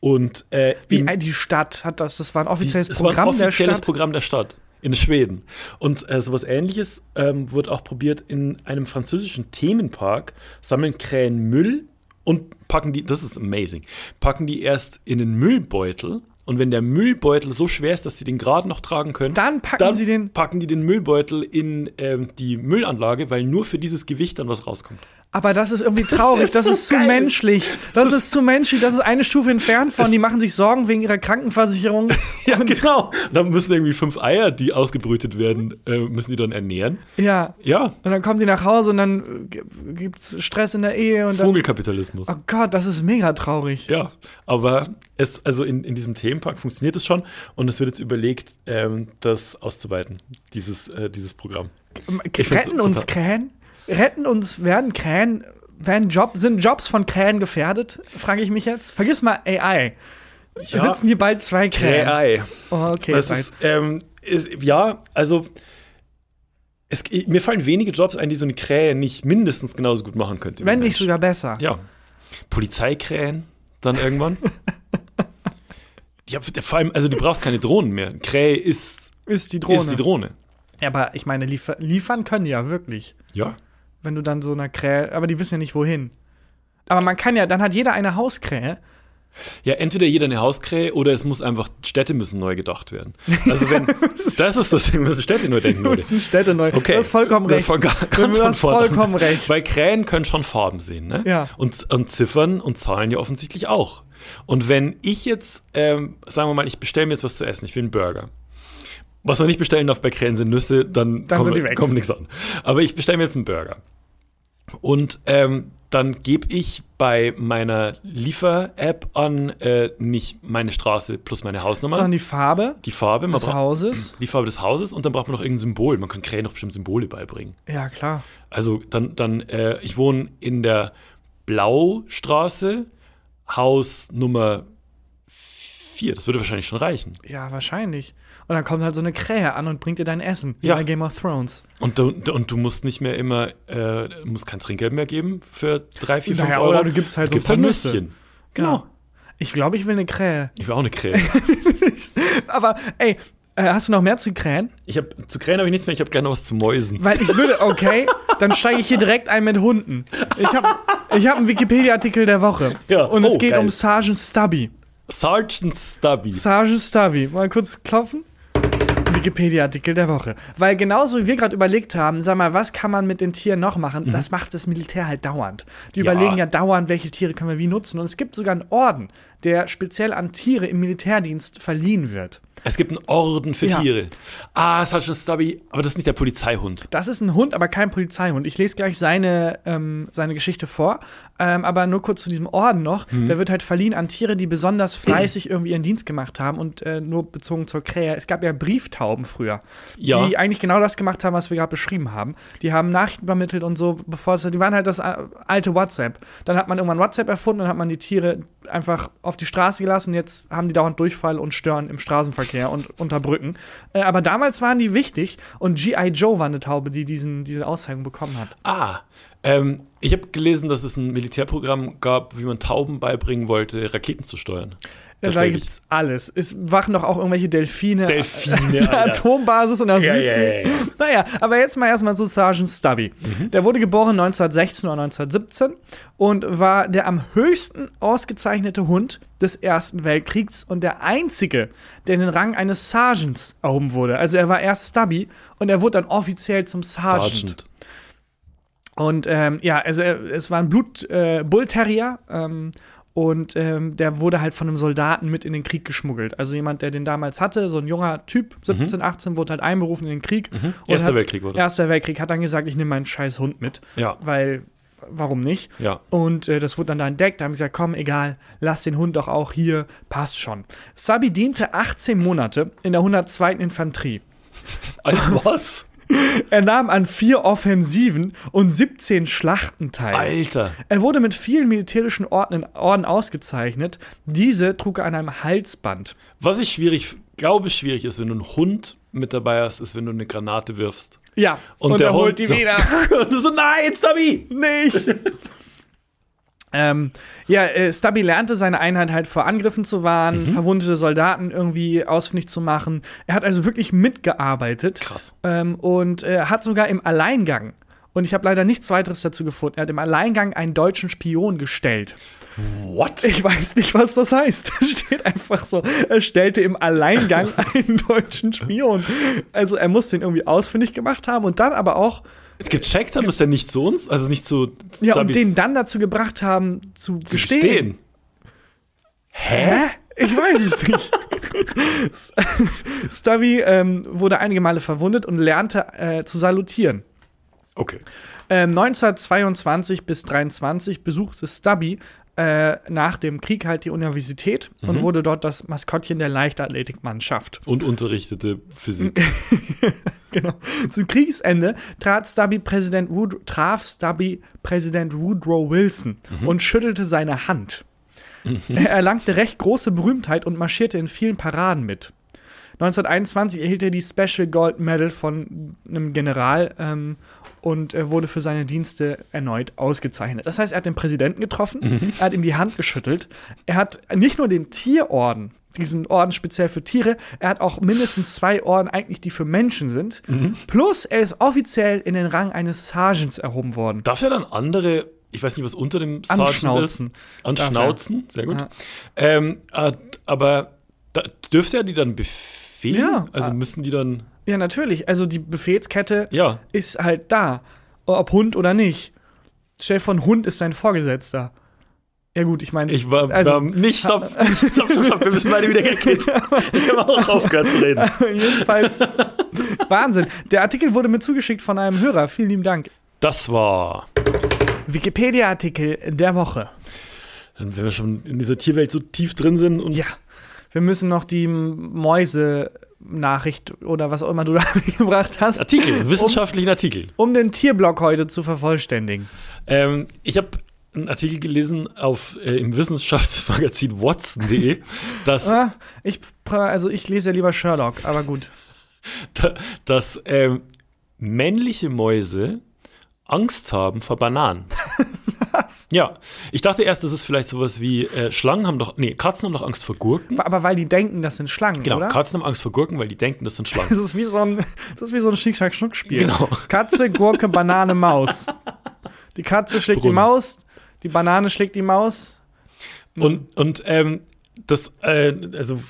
Und äh, Wie im- die Stadt hat das, das war ein offizielles es war ein Programm der offizielles Stadt. Programm der Stadt in Schweden. Und äh, sowas ähnliches ähm, wird auch probiert in einem französischen Themenpark, sammeln Krähen Müll und packen die, das ist amazing, packen die erst in den Müllbeutel. Und wenn der Müllbeutel so schwer ist, dass sie den gerade noch tragen können, Dann packen sie den- packen die den Müllbeutel in ähm, die Müllanlage, weil nur für dieses Gewicht dann was rauskommt. Aber das ist irgendwie traurig, ist das so ist zu geil. menschlich. Das ist zu menschlich, das ist eine Stufe entfernt von, die machen sich Sorgen wegen ihrer Krankenversicherung. <laughs> Ja, genau. Und dann müssen irgendwie fünf Eier, die ausgebrütet werden, äh, müssen die dann ernähren. Ja. Ja, Und dann kommen die nach Hause und dann äh, gibt's Stress in der Ehe und dann. Vogelkapitalismus. Oh Gott, das ist mega traurig. Ja, aber es, also in, in diesem Themenpark funktioniert es schon und es wird jetzt überlegt, ähm, das auszuweiten, dieses, äh, dieses Programm. find's Retten uns Krähen? Retten uns, werden Krähen, werden Job, sind Jobs von Krähen gefährdet? Frage ich mich jetzt. Vergiss mal AI. Ja. Sitzen hier bald zwei Krähen. Krähei. Oh, okay, ist, ähm, ist, ja, also es, mir fallen wenige Jobs ein, die so eine Krähe nicht mindestens genauso gut machen könnte. Wenn nicht sogar besser. Ja. Polizeikrähen dann irgendwann. <laughs> ja, vor allem, also du brauchst keine Drohnen mehr. Krähe ist, Ist die Drohne. ist die Drohne. Ja, aber ich meine, liefer liefern können ja wirklich. Ja. Wenn du dann so einer Krähe, aber die wissen ja nicht wohin. Aber man kann ja, dann hat jeder eine Hauskrähe. Ja, entweder jeder eine Hauskrähe oder es muss einfach, Städte müssen neu gedacht werden. Also wenn, <laughs> das ist das Ding, müssen Städte neu denken, Das Leute. sind Städte neu. Okay. Du hast vollkommen recht. voll- ganz du von hast vollkommen recht. Weil Krähen können schon Farben sehen, ne? Ja. Und, und Ziffern und Zahlen ja offensichtlich auch. Und wenn ich jetzt, ähm, sagen wir mal, ich bestelle mir jetzt was zu essen, ich will einen Burger. Was man nicht bestellen darf bei Krähen sind Nüsse, dann, Dann kommt, sind die weg. kommt nichts an. Aber ich bestelle mir jetzt einen Burger. Und ähm, dann gebe ich bei meiner Liefer-App an äh, nicht meine Straße plus meine Hausnummer, Sondern die Farbe die Farbe, des bra- Hauses. die Farbe des Hauses und dann braucht man noch irgendein Symbol. Man kann Krähen noch bestimmt Symbole beibringen. Ja, klar. Also dann, dann äh, ich wohne in der Blaustraße, Haus Nummer 4. Das würde wahrscheinlich schon reichen. Ja, wahrscheinlich. Und dann kommt halt so eine Krähe an und bringt dir dein Essen. Wie Ja. bei Game of Thrones. Und du, und du musst nicht mehr immer, äh, musst kein Trinkgeld mehr geben für drei, vier, fünf Naja, Euro. oder du gibst halt so gibst halt Nüsse. Nüsschen. Genau. Ja. Ich glaube, ich will eine Krähe. Ich will auch eine Krähe. <laughs> Aber, ey, äh, hast du noch mehr zu Krähen? ich hab, zu Krähen habe ich nichts mehr, ich habe gerne was zu Mäusen. Weil ich würde, okay, dann steige ich hier direkt ein mit Hunden. Ich habe ich hab einen Wikipedia-Artikel der Woche. Ja, Und es oh, geht geil. um Sergeant Stubby. Sergeant Stubby. Sergeant Stubby. Mal kurz klopfen. Wikipedia-Artikel der Woche. Weil genauso wie wir gerade überlegt haben, sag mal, was kann man mit den Tieren noch machen? Das macht das Militär halt dauernd. Die Mhm. Ja. überlegen ja dauernd, welche Tiere können wir wie nutzen. Und es gibt sogar einen Orden, der speziell an Tiere im Militärdienst verliehen wird. Es gibt einen Orden für Ja. Tiere. Ah, Sergeant Stubby, aber das ist nicht der Polizeihund. Das ist ein Hund, aber kein Polizeihund. Ich lese gleich seine, ähm, seine Geschichte vor. Ähm, aber nur kurz zu diesem Orden noch. Mhm. Der wird halt verliehen an Tiere, die besonders fleißig irgendwie ihren Dienst gemacht haben und äh, nur bezogen zur Krähe. Es gab ja Brieftauben früher, Ja. die eigentlich genau das gemacht haben, was wir gerade beschrieben haben. Die haben Nachrichten übermittelt und so, bevor es, die waren halt das äh, alte WhatsApp. Dann hat man irgendwann WhatsApp erfunden und hat man die Tiere einfach auf die Straße gelassen. Jetzt haben die dauernd Durchfall und stören im Straßenverkehr. Und unterbrücken. Äh, aber damals waren die wichtig und G.I. Joe war eine Taube, die diesen, diese Auszeichnung bekommen hat. Ah, ähm, ich habe gelesen, dass es ein Militärprogramm gab, wie man Tauben beibringen wollte, Raketen zu steuern. Ja, da gibt's alles. Es wachen doch auch irgendwelche Delfine. Delfine, der Alter. Atombasis in der Ja, ja, Südsee. ja, ja. Naja, aber jetzt mal erstmal zu Sergeant Stubby. Mhm. Der wurde geboren 1916 oder 1917 und war der am höchsten ausgezeichnete Hund des Ersten Weltkriegs und der einzige, der in den Rang eines Sergeants erhoben wurde. Also er war erst Stubby und er wurde dann offiziell zum Sergeant. Sergeant. Und ähm, ja, also er, es war ein Blut äh, Bull Terrier ähm, und ähm, der wurde halt von einem Soldaten mit in den Krieg geschmuggelt. Also jemand, der den damals hatte, so ein junger Typ, 17, 18, wurde halt einberufen in den Krieg. Mhm. Erster hat, Weltkrieg war das. Erster Weltkrieg hat dann gesagt, ich nehme meinen scheiß Hund mit, Ja. weil warum nicht? Ja. Und äh, das wurde dann da entdeckt. Da haben sie gesagt, komm, egal, lass den Hund doch auch hier, passt schon. Sabi diente 18 Monate in der 102. Infanterie. Als <laughs> was? Er nahm an vier Offensiven und 17 Schlachten teil. Alter. Er wurde mit vielen militärischen Orden, Orden ausgezeichnet. Diese trug er an einem Halsband. Was ich schwierig, glaube schwierig ist, wenn du einen Hund mit dabei hast, ist, wenn du eine Granate wirfst. Ja, Und, der er Hund holt die so, wieder. <laughs> und du so, nein, Sabi! Nicht! Ähm, ja, äh, Stubby lernte seine Einheit halt vor Angriffen zu warnen, Mhm. verwundete Soldaten irgendwie ausfindig zu machen. Er hat also wirklich mitgearbeitet. Krass. Ähm, und äh, hat sogar im Alleingang, und ich habe leider nichts weiteres dazu gefunden, er hat im Alleingang einen deutschen Spion gestellt. What? Ich weiß nicht, was das heißt. <laughs> Steht einfach so. Er stellte im Alleingang <laughs> einen deutschen Spion. Also er muss den irgendwie ausfindig gemacht haben und dann aber auch Gecheckt haben, dass der nicht zu uns, also nicht zu ja und Stubbys den dann dazu gebracht haben zu, zu gestehen. stehen. Hä? Ich weiß es nicht. <laughs> Stubby ähm, wurde einige Male verwundet und lernte äh, zu salutieren. Okay. Ähm, 1922 bis 23 besuchte Stubby äh, nach dem Krieg halt die Universität Mhm. und wurde dort das Maskottchen der Leichtathletikmannschaft. Und unterrichtete Physik. <laughs> Genau. Zu Kriegsende trat Stubby Präsident Wood traf Stubby Präsident Woodrow Wilson Mhm. und schüttelte seine Hand. Er erlangte recht große Berühmtheit und marschierte in vielen Paraden mit. 1921 erhielt er die Special Gold Medal von einem General ähm, und er wurde für seine Dienste erneut ausgezeichnet. Das heißt, er hat den Präsidenten getroffen, er hat ihm die Hand geschüttelt, er hat nicht nur den Tierorden, diesen Orden speziell für Tiere, er hat auch mindestens zwei Orden eigentlich, die für Menschen sind. Plus, er ist offiziell in den Rang eines Sergeants erhoben worden. Darf er dann andere, ich weiß nicht, was unter dem Sergeant Anschnauzen. ist? Anschnauzen, sehr gut. Ja. Ähm, äh, aber da, dürfte er die dann befehlen? Ja. Also müssen die dann, Ja, natürlich. Also die Befehlskette ja. ist halt da. Ob Hund oder nicht. Vor, ein Hund ist dein Vorgesetzter. Ja, gut, ich meine. Ich war, Also- nicht, stopp, stopp, stopp, stopp, wir müssen beide wieder gehen. Ich habe auch aufgehört zu reden. <laughs> Jedenfalls Wahnsinn. Der Artikel wurde mir zugeschickt von einem Hörer. Vielen lieben Dank. Das war, Wikipedia-Artikel der Woche. wenn wir schon in dieser Tierwelt so tief drin sind und Ja. Wir müssen noch die Mäuse-Nachricht oder was auch immer du <laughs> da gebracht hast, Artikel, wissenschaftlichen Artikel. um den Tierblock heute zu vervollständigen. Ähm, ich habe einen Artikel gelesen auf, äh, im Wissenschaftsmagazin Watson.de, dass, Ah, ich, also ich lese ja lieber Sherlock, aber gut. <laughs> da- dass ähm, männliche Mäuse Angst haben vor Bananen. Ja, ich dachte erst, das ist vielleicht sowas wie äh, Schlangen haben doch, nee, Katzen haben doch Angst vor Gurken. Aber weil die denken, das sind Schlangen, Genau, oder? Katzen haben Angst vor Gurken, weil die denken, das sind Schlangen. Das ist wie so ein, das ist wie so ein Schnick-Schnack-Schnuck-Spiel. Genau. Katze, Gurke, Banane, Maus. Die Katze schlägt die Brunnen. Maus, die Banane schlägt die Maus. Und, und ähm, das, äh, also,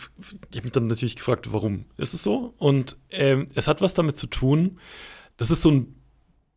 ich habe mich dann natürlich gefragt, warum ist es so? Und ähm, es hat was damit zu tun, das ist so ein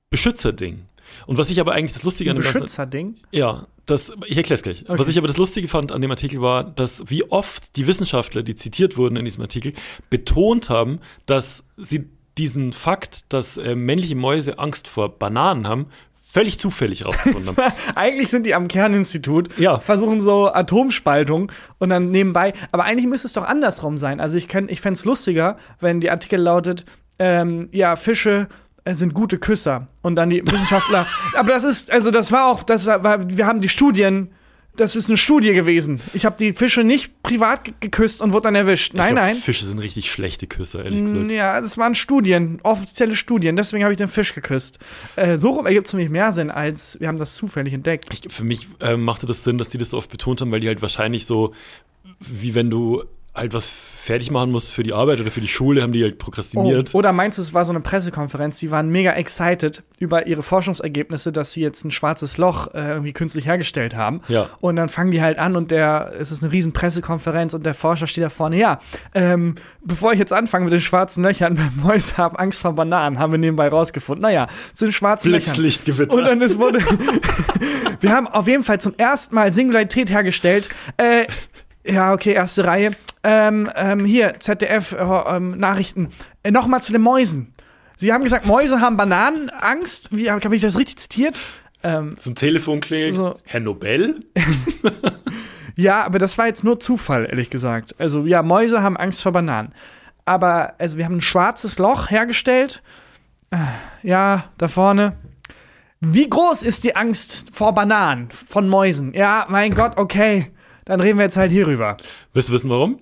Beschützerding. Und was ich aber eigentlich das Lustige Ein an dem Beschützerding. ja, das, ich erkläre es gleich. Okay. Was ich aber das Lustige fand an dem Artikel war, dass wie oft die Wissenschaftler, die zitiert wurden in diesem Artikel, betont haben, dass sie diesen Fakt, dass äh, männliche Mäuse Angst vor Bananen haben, völlig zufällig rausgefunden haben. <laughs> Eigentlich sind die am Kerninstitut, Ja. versuchen so Atomspaltung und dann nebenbei. Aber eigentlich müsste es doch andersrum sein. Also ich, könnt- ich fände es lustiger, wenn die Artikel lautet, ähm, ja, Fische sind gute Küsser. Und dann die Wissenschaftler. <laughs> aber das ist, also das war auch, das war, wir haben die Studien das ist eine Studie gewesen. Ich habe die Fische nicht privat ge- geküsst und wurde dann erwischt. Nein, glaub, nein. Fische sind richtig schlechte Küsser, ehrlich gesagt. Ja, das waren Studien, offizielle Studien. Deswegen habe ich den Fisch geküsst. Äh, so rum ergibt es für mich mehr Sinn, als wir haben das zufällig entdeckt. Ich, für mich ähm, machte das Sinn, dass die das so oft betont haben, weil die halt wahrscheinlich so, wie wenn du halt was fertig machen musst für die Arbeit oder für die Schule, haben die halt prokrastiniert. Oh, oder meinst du, es war so eine Pressekonferenz? Die waren mega excited über ihre Forschungsergebnisse, dass sie jetzt ein schwarzes Loch äh, irgendwie künstlich hergestellt haben. Ja. Und dann fangen die halt an und der, es ist eine riesen Pressekonferenz und der Forscher steht da vorne. Ja, ähm, bevor ich jetzt anfange mit den schwarzen Löchern, <laughs> Mäuse haben Angst vor Bananen, haben wir nebenbei rausgefunden. Naja, zu den schwarzen Löchern. Blitzlichtgewitter. Und dann es wurde. <laughs> wir haben auf jeden Fall zum ersten Mal Singularität hergestellt. Äh, ja, okay, erste Reihe. Ähm, ähm, hier, ZDF, äh, ähm, Nachrichten. Äh, Nochmal zu den Mäusen. Sie haben gesagt, Mäuse haben Bananenangst. Wie habe ich das richtig zitiert? Ähm, so ein Telefon klingelt. So. Herr Nobel? <laughs> ja, aber das war jetzt nur Zufall, ehrlich gesagt. Also, ja, Mäuse haben Angst vor Bananen. Aber, also, wir haben ein schwarzes Loch hergestellt. Äh, Ja, da vorne. Wie groß ist die Angst vor Bananen von Mäusen? Ja, mein Gott, okay. Dann reden wir jetzt halt hierüber. Willst du wissen, warum?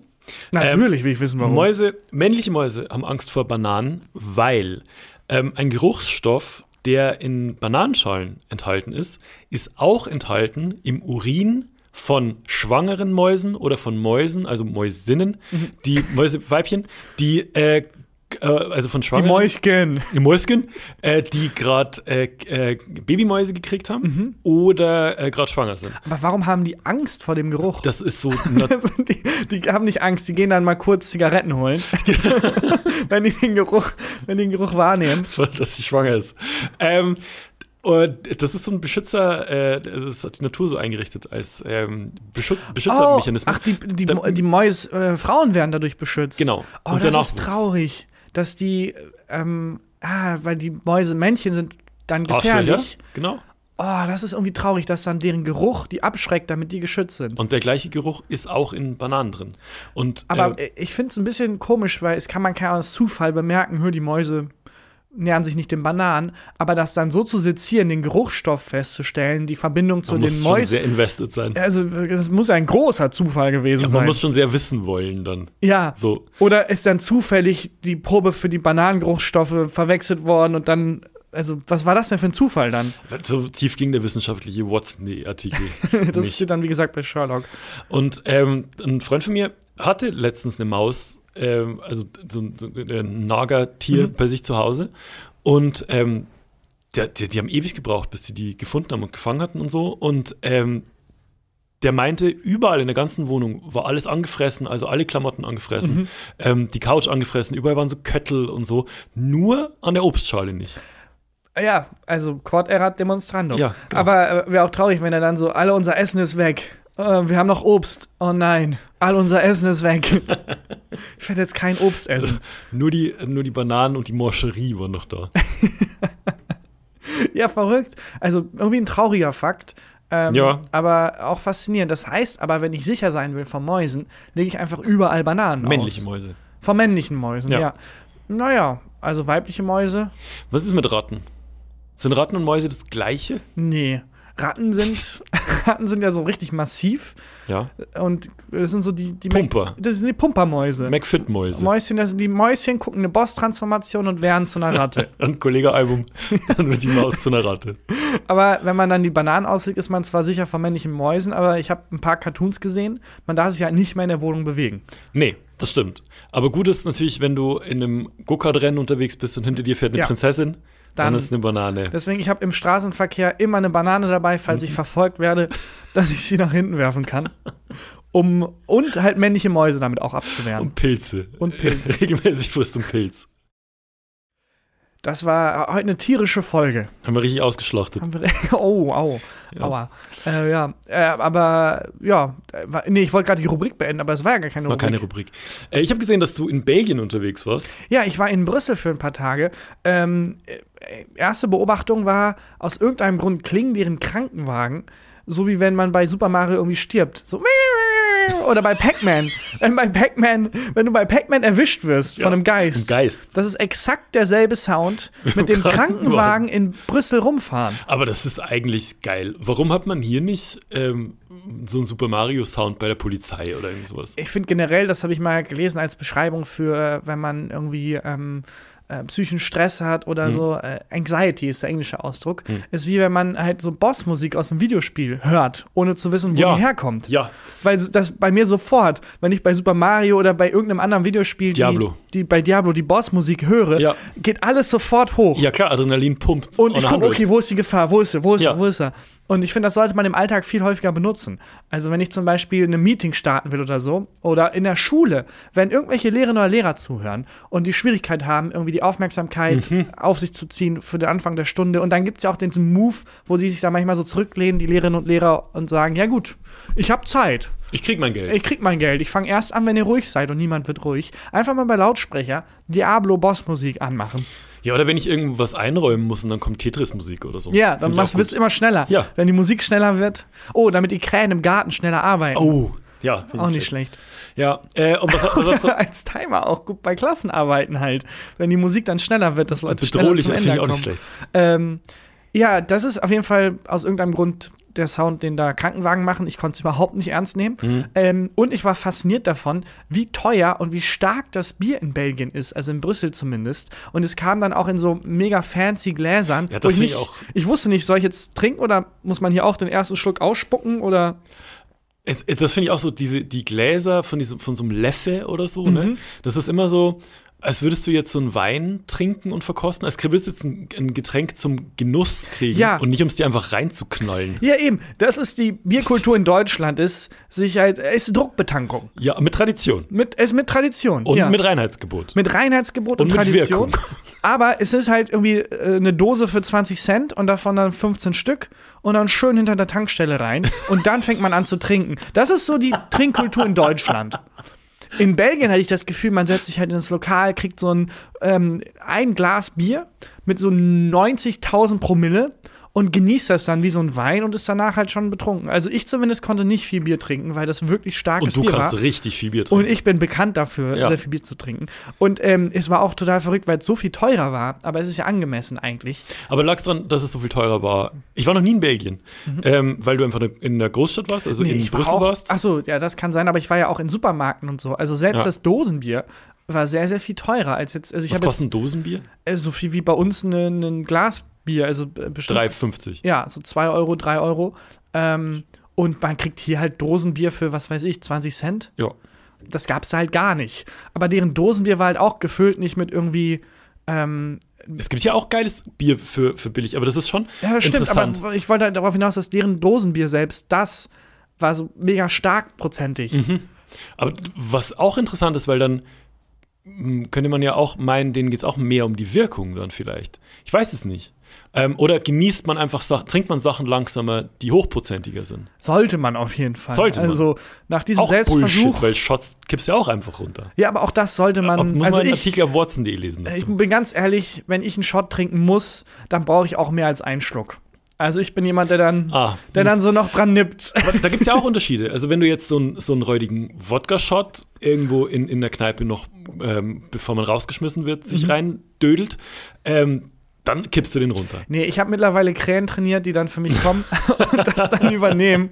Natürlich will ich wissen, warum. Mäuse, männliche Mäuse haben Angst vor Bananen, weil ähm, ein Geruchsstoff, der in Bananenschalen enthalten ist, ist auch enthalten im Urin von schwangeren Mäusen oder von Mäusen, also Mäusinnen, Mhm. die Mäuseweibchen, die äh, äh, also von die schwangeren Mäuschen. Mäuschen, äh, die gerade äh, äh, Babymäuse gekriegt haben Mhm. oder äh, gerade schwanger sind. Aber warum haben die Angst vor dem Geruch? Das ist so <laughs> Also die, die haben nicht Angst, die gehen dann mal kurz Zigaretten holen, <laughs> <laughs> wenn die den Geruch, wenn die den Geruch wahrnehmen. dass sie schwanger ist. Ähm, und das ist so ein Beschützer, äh, das hat die Natur so eingerichtet als ähm, Beschut Oh, Beschützermechanismus. ach, die, die, die Mäus, äh, Frauen werden dadurch beschützt. Genau. Oh, Und das ist traurig, dass die, ähm, ah, weil die Mäuse Männchen sind dann gefährlich. Genau. Oh, das ist irgendwie traurig, dass dann deren Geruch die abschreckt, damit die geschützt sind. Und der gleiche Geruch ist auch in Bananen drin. Und Aber äh, ich finde es ein bisschen komisch, weil es kann man aus Zufall bemerken, hör, die Mäuse nähern sich nicht den Bananen, aber das dann so zu sezieren, den Geruchsstoff festzustellen, die Verbindung zu man den muss schon sehr Mäusen. invested sein. Also, das muss ein großer Zufall gewesen Ja, man sein. muss schon sehr wissen wollen dann. ja. So. Oder ist dann zufällig die Probe für die Bananengeruchsstoffe verwechselt worden und dann, also, was war das denn für ein Zufall dann? So tief ging der wissenschaftliche Watson-Artikel. <laughs> Das nicht. steht dann, wie gesagt, bei Sherlock. Und ähm, ein Freund von mir hatte letztens eine Maus, ähm, also so ein, so ein Nagertier Mhm. bei sich zu Hause. Und ähm, der, der, die haben ewig gebraucht, bis die die gefunden haben und gefangen hatten und so. Und ähm, der meinte, überall in der ganzen Wohnung war alles angefressen, also alle Klamotten angefressen, Mhm. ähm, die Couch angefressen, überall waren so Köttel und so, nur an der Obstschale nicht. Ja, also Quod erat demonstrandum. Ja, genau. Aber äh, wäre auch traurig, wenn er dann so, alle unser Essen ist weg. Äh, wir haben noch Obst. Oh nein, all unser Essen ist weg. <laughs> ich werde jetzt kein Obst essen. <laughs> Nur die, nur die Bananen und die Morcherie waren noch da. <laughs> ja, verrückt. Also irgendwie ein trauriger Fakt. Ähm, Ja. Aber auch faszinierend. Das heißt aber, wenn ich sicher sein will von Mäusen, lege ich einfach überall Bananen Männliche aus. Mäuse. Von männlichen Mäusen, ja. Ja. Naja, also weibliche Mäuse, Was ist mit Ratten? Sind Ratten und Mäuse das gleiche? nee. Ratten sind, <laughs> Ratten sind ja so richtig massiv Ja. und das sind so die, die Pumper. Das sind die Pumpermäuse. McFit-Mäuse. Mäuschen, das sind die Mäuschen gucken eine Boss-Transformation und werden zu einer Ratte. <laughs> Ein Kollege-Album. Dann wird die Maus zu einer Ratte. aber wenn man dann die Bananen auslegt, ist man zwar sicher von männlichen Mäusen, aber ich habe ein paar Cartoons gesehen. Man darf sich ja nicht mehr in der Wohnung bewegen. Nee, das stimmt. Aber gut ist natürlich, wenn du in einem Go-Kart-Rennen unterwegs bist und hinter dir fährt eine Ja. Prinzessin, dann, Dann- ist eine Banane. Deswegen, ich habe im Straßenverkehr immer eine Banane dabei, falls ich <laughs> verfolgt werde, dass ich sie nach hinten werfen kann. Um, und halt männliche Mäuse damit auch abzuwehren. Und Pilze. Und Pilze. <laughs> Regelmäßig frisst du Pilz. Das war heute eine tierische Folge. Haben wir richtig ausgeschlachtet. Wir, <laughs> oh, au, Ja. aua. Äh, ja, äh, aber ja, äh, war- nee, ich wollte gerade die Rubrik beenden, aber es war ja gar keine War Rubrik. keine Rubrik. Äh, ich habe gesehen, dass du in Belgien unterwegs warst. Ja, ich war in Brüssel für ein paar Tage. Ähm, äh, erste Beobachtung war, aus irgendeinem Grund klingen deren Krankenwagen, so wie wenn man bei Super Mario irgendwie stirbt. So. Oder bei Pac-Man. Wenn bei Pac-Man, wenn du bei Pac-Man erwischt wirst Ja, von einem Geist. Geist. Das ist exakt derselbe Sound, <laughs> mit dem Krankenwagen in Brüssel rumfahren. Aber das ist eigentlich geil. Warum hat man hier nicht ähm, so einen Super Mario Sound bei der Polizei oder irgend sowas? Ich finde generell, das habe ich mal gelesen als Beschreibung für, wenn man irgendwie ähm, äh, psychischen Stress hat Mhm. oder so, äh, Anxiety ist der englische Ausdruck, ist wie wenn man halt so Bossmusik aus einem Videospiel hört, ohne zu wissen, wo Ja. die herkommt. Ja, Weil das bei mir sofort, wenn ich bei Super Mario oder bei irgendeinem anderen Videospiel Diablo. Die, die bei Diablo die Bossmusik höre, Ja. geht alles sofort hoch. ja klar, Adrenalin pumpt. Und ich gucke, 100. okay, wo ist die Gefahr? Wo ist er? Wo ist Ja. er? Wo ist er? Und ich finde, das sollte man im Alltag viel häufiger benutzen. Also, wenn ich zum Beispiel ein Meeting starten will oder so, oder in der Schule, wenn irgendwelche Lehrerinnen oder Lehrer zuhören und die Schwierigkeit haben, irgendwie die Aufmerksamkeit Mhm. auf sich zu ziehen für den Anfang der Stunde. Und dann gibt es ja auch diesen Move, wo die sich da manchmal so zurücklehnen, die Lehrerinnen und Lehrer, und sagen: Ja, gut, ich habe Zeit. Ich krieg mein Geld. Ich krieg mein Geld. Ich fange erst an, wenn ihr ruhig seid und niemand wird ruhig. Einfach mal bei Lautsprecher Diablo Boss-Musik anmachen. Ja, oder wenn ich irgendwas einräumen muss und dann kommt Tetris-Musik oder so. Ja, dann machst, wirst du immer schneller. Ja. Wenn die Musik schneller wird. Oh, damit die Krähen im Garten schneller arbeiten. Oh, ja. auch ich nicht schlecht. Ja, äh, und was, was hast du? <laughs> Als Timer auch gut bei Klassenarbeiten halt. Wenn die Musik dann schneller wird, dass Leute schneller Bedrohlich zum finde Ende ich auch kommen. nicht schlecht. Ähm, ja, das ist auf jeden Fall aus irgendeinem Grund der Sound, den da Krankenwagen machen. Ich konnte es überhaupt nicht ernst nehmen. Mhm. Ähm, und ich war fasziniert davon, wie teuer und wie stark das Bier in Belgien ist, also in Brüssel zumindest. Und es kam dann auch in so mega fancy Gläsern. Ja, das ich, nicht, auch. ich wusste nicht, soll ich jetzt trinken oder muss man hier auch den ersten Schluck ausspucken oder Das finde ich auch so, diese, die Gläser von, diesem, von so einem Leffe oder so, Mhm. ne? Das ist immer so, als würdest du jetzt so einen Wein trinken und verkosten, als würdest du jetzt ein, ein Getränk zum Genuss kriegen Ja. und nicht um es dir einfach reinzuknallen. Ja, eben. Das ist die Bierkultur in Deutschland, ist Sicherheit, ist Druckbetankung. Ja, mit Tradition. Mit, ist mit Tradition. Und ja. mit Reinheitsgebot. mit Reinheitsgebot und, Und Tradition. Wirkung. <laughs> Aber es ist halt irgendwie äh, eine Dose für 20 Cent und davon dann 15 Stück und dann schön hinter der Tankstelle rein. und dann fängt man an zu trinken. Das ist so die Trinkkultur in Deutschland. In Belgien hatte ich das Gefühl, man setzt sich halt ins Lokal, kriegt so ein, ähm, ein Glas Bier mit so 90.000 Promille und genießt das dann wie so ein Wein und ist danach halt schon betrunken. Also ich zumindest konnte nicht viel Bier trinken, weil das wirklich starkes Und du Bier kannst war. richtig viel Bier trinken. Und ich bin bekannt dafür, Ja. sehr viel Bier zu trinken. Und ähm, es war auch total verrückt, weil es so viel teurer war. Aber es ist ja angemessen eigentlich. Aber lag es dran, dass es so viel teurer war? Ich war noch nie in Belgien, ähm, weil du einfach in der Großstadt warst, also in Mhm. ich war Brüssel auch, warst. Ach so, ja, das kann sein. Aber ich war ja auch in Supermärkten und so. Also selbst Ja. das Dosenbier war sehr, sehr viel teurer als jetzt. Also ich Was kostet jetzt ein Dosenbier? äh, so viel wie bei uns ein ein Glasbier. Also äh, bestimmt. 3,50. Ja, so 2 Euro, 3 Euro. Ähm, und man kriegt hier halt Dosenbier für, was weiß ich, 20 Cent. Ja. das gab's da halt gar nicht. Aber deren Dosenbier war halt auch gefüllt, nicht mit irgendwie. Ähm, Es gibt ja auch geiles Bier für, für billig, aber das ist schon ja, das stimmt, interessant. aber ich wollte halt darauf hinaus, dass deren Dosenbier selbst, das war so mega stark prozentig. Mhm. Aber was auch interessant ist, weil dann mh, könnte man ja auch meinen, denen geht es auch mehr um die Wirkung dann vielleicht. Ich weiß es nicht. Ähm, oder genießt man einfach Sachen, trinkt man Sachen langsamer, die hochprozentiger sind. Sollte man auf jeden Fall. Sollte man. Also nach diesem Auch Selbstversuch. Bullshit, weil Shots kippst ja auch einfach runter. ja, aber auch das sollte man. Ob, muss also man einen ich, Artikel auf Watson.de lesen ich dazu. bin ganz ehrlich, wenn ich einen Shot trinken muss, dann brauche ich auch mehr als einen Schluck. Also ich bin jemand, der dann, Ah. der dann so noch dran nippt. Aber da gibt es ja auch <laughs> Unterschiede. Also wenn du jetzt so, einen- so einen räudigen Wodka-Shot irgendwo in, in der Kneipe noch, ähm, bevor man rausgeschmissen wird, sich Mhm. reindödelt, ähm, dann kippst du den runter. Nee, ich habe mittlerweile Krähen trainiert, die dann für mich kommen <laughs> und das dann übernehmen.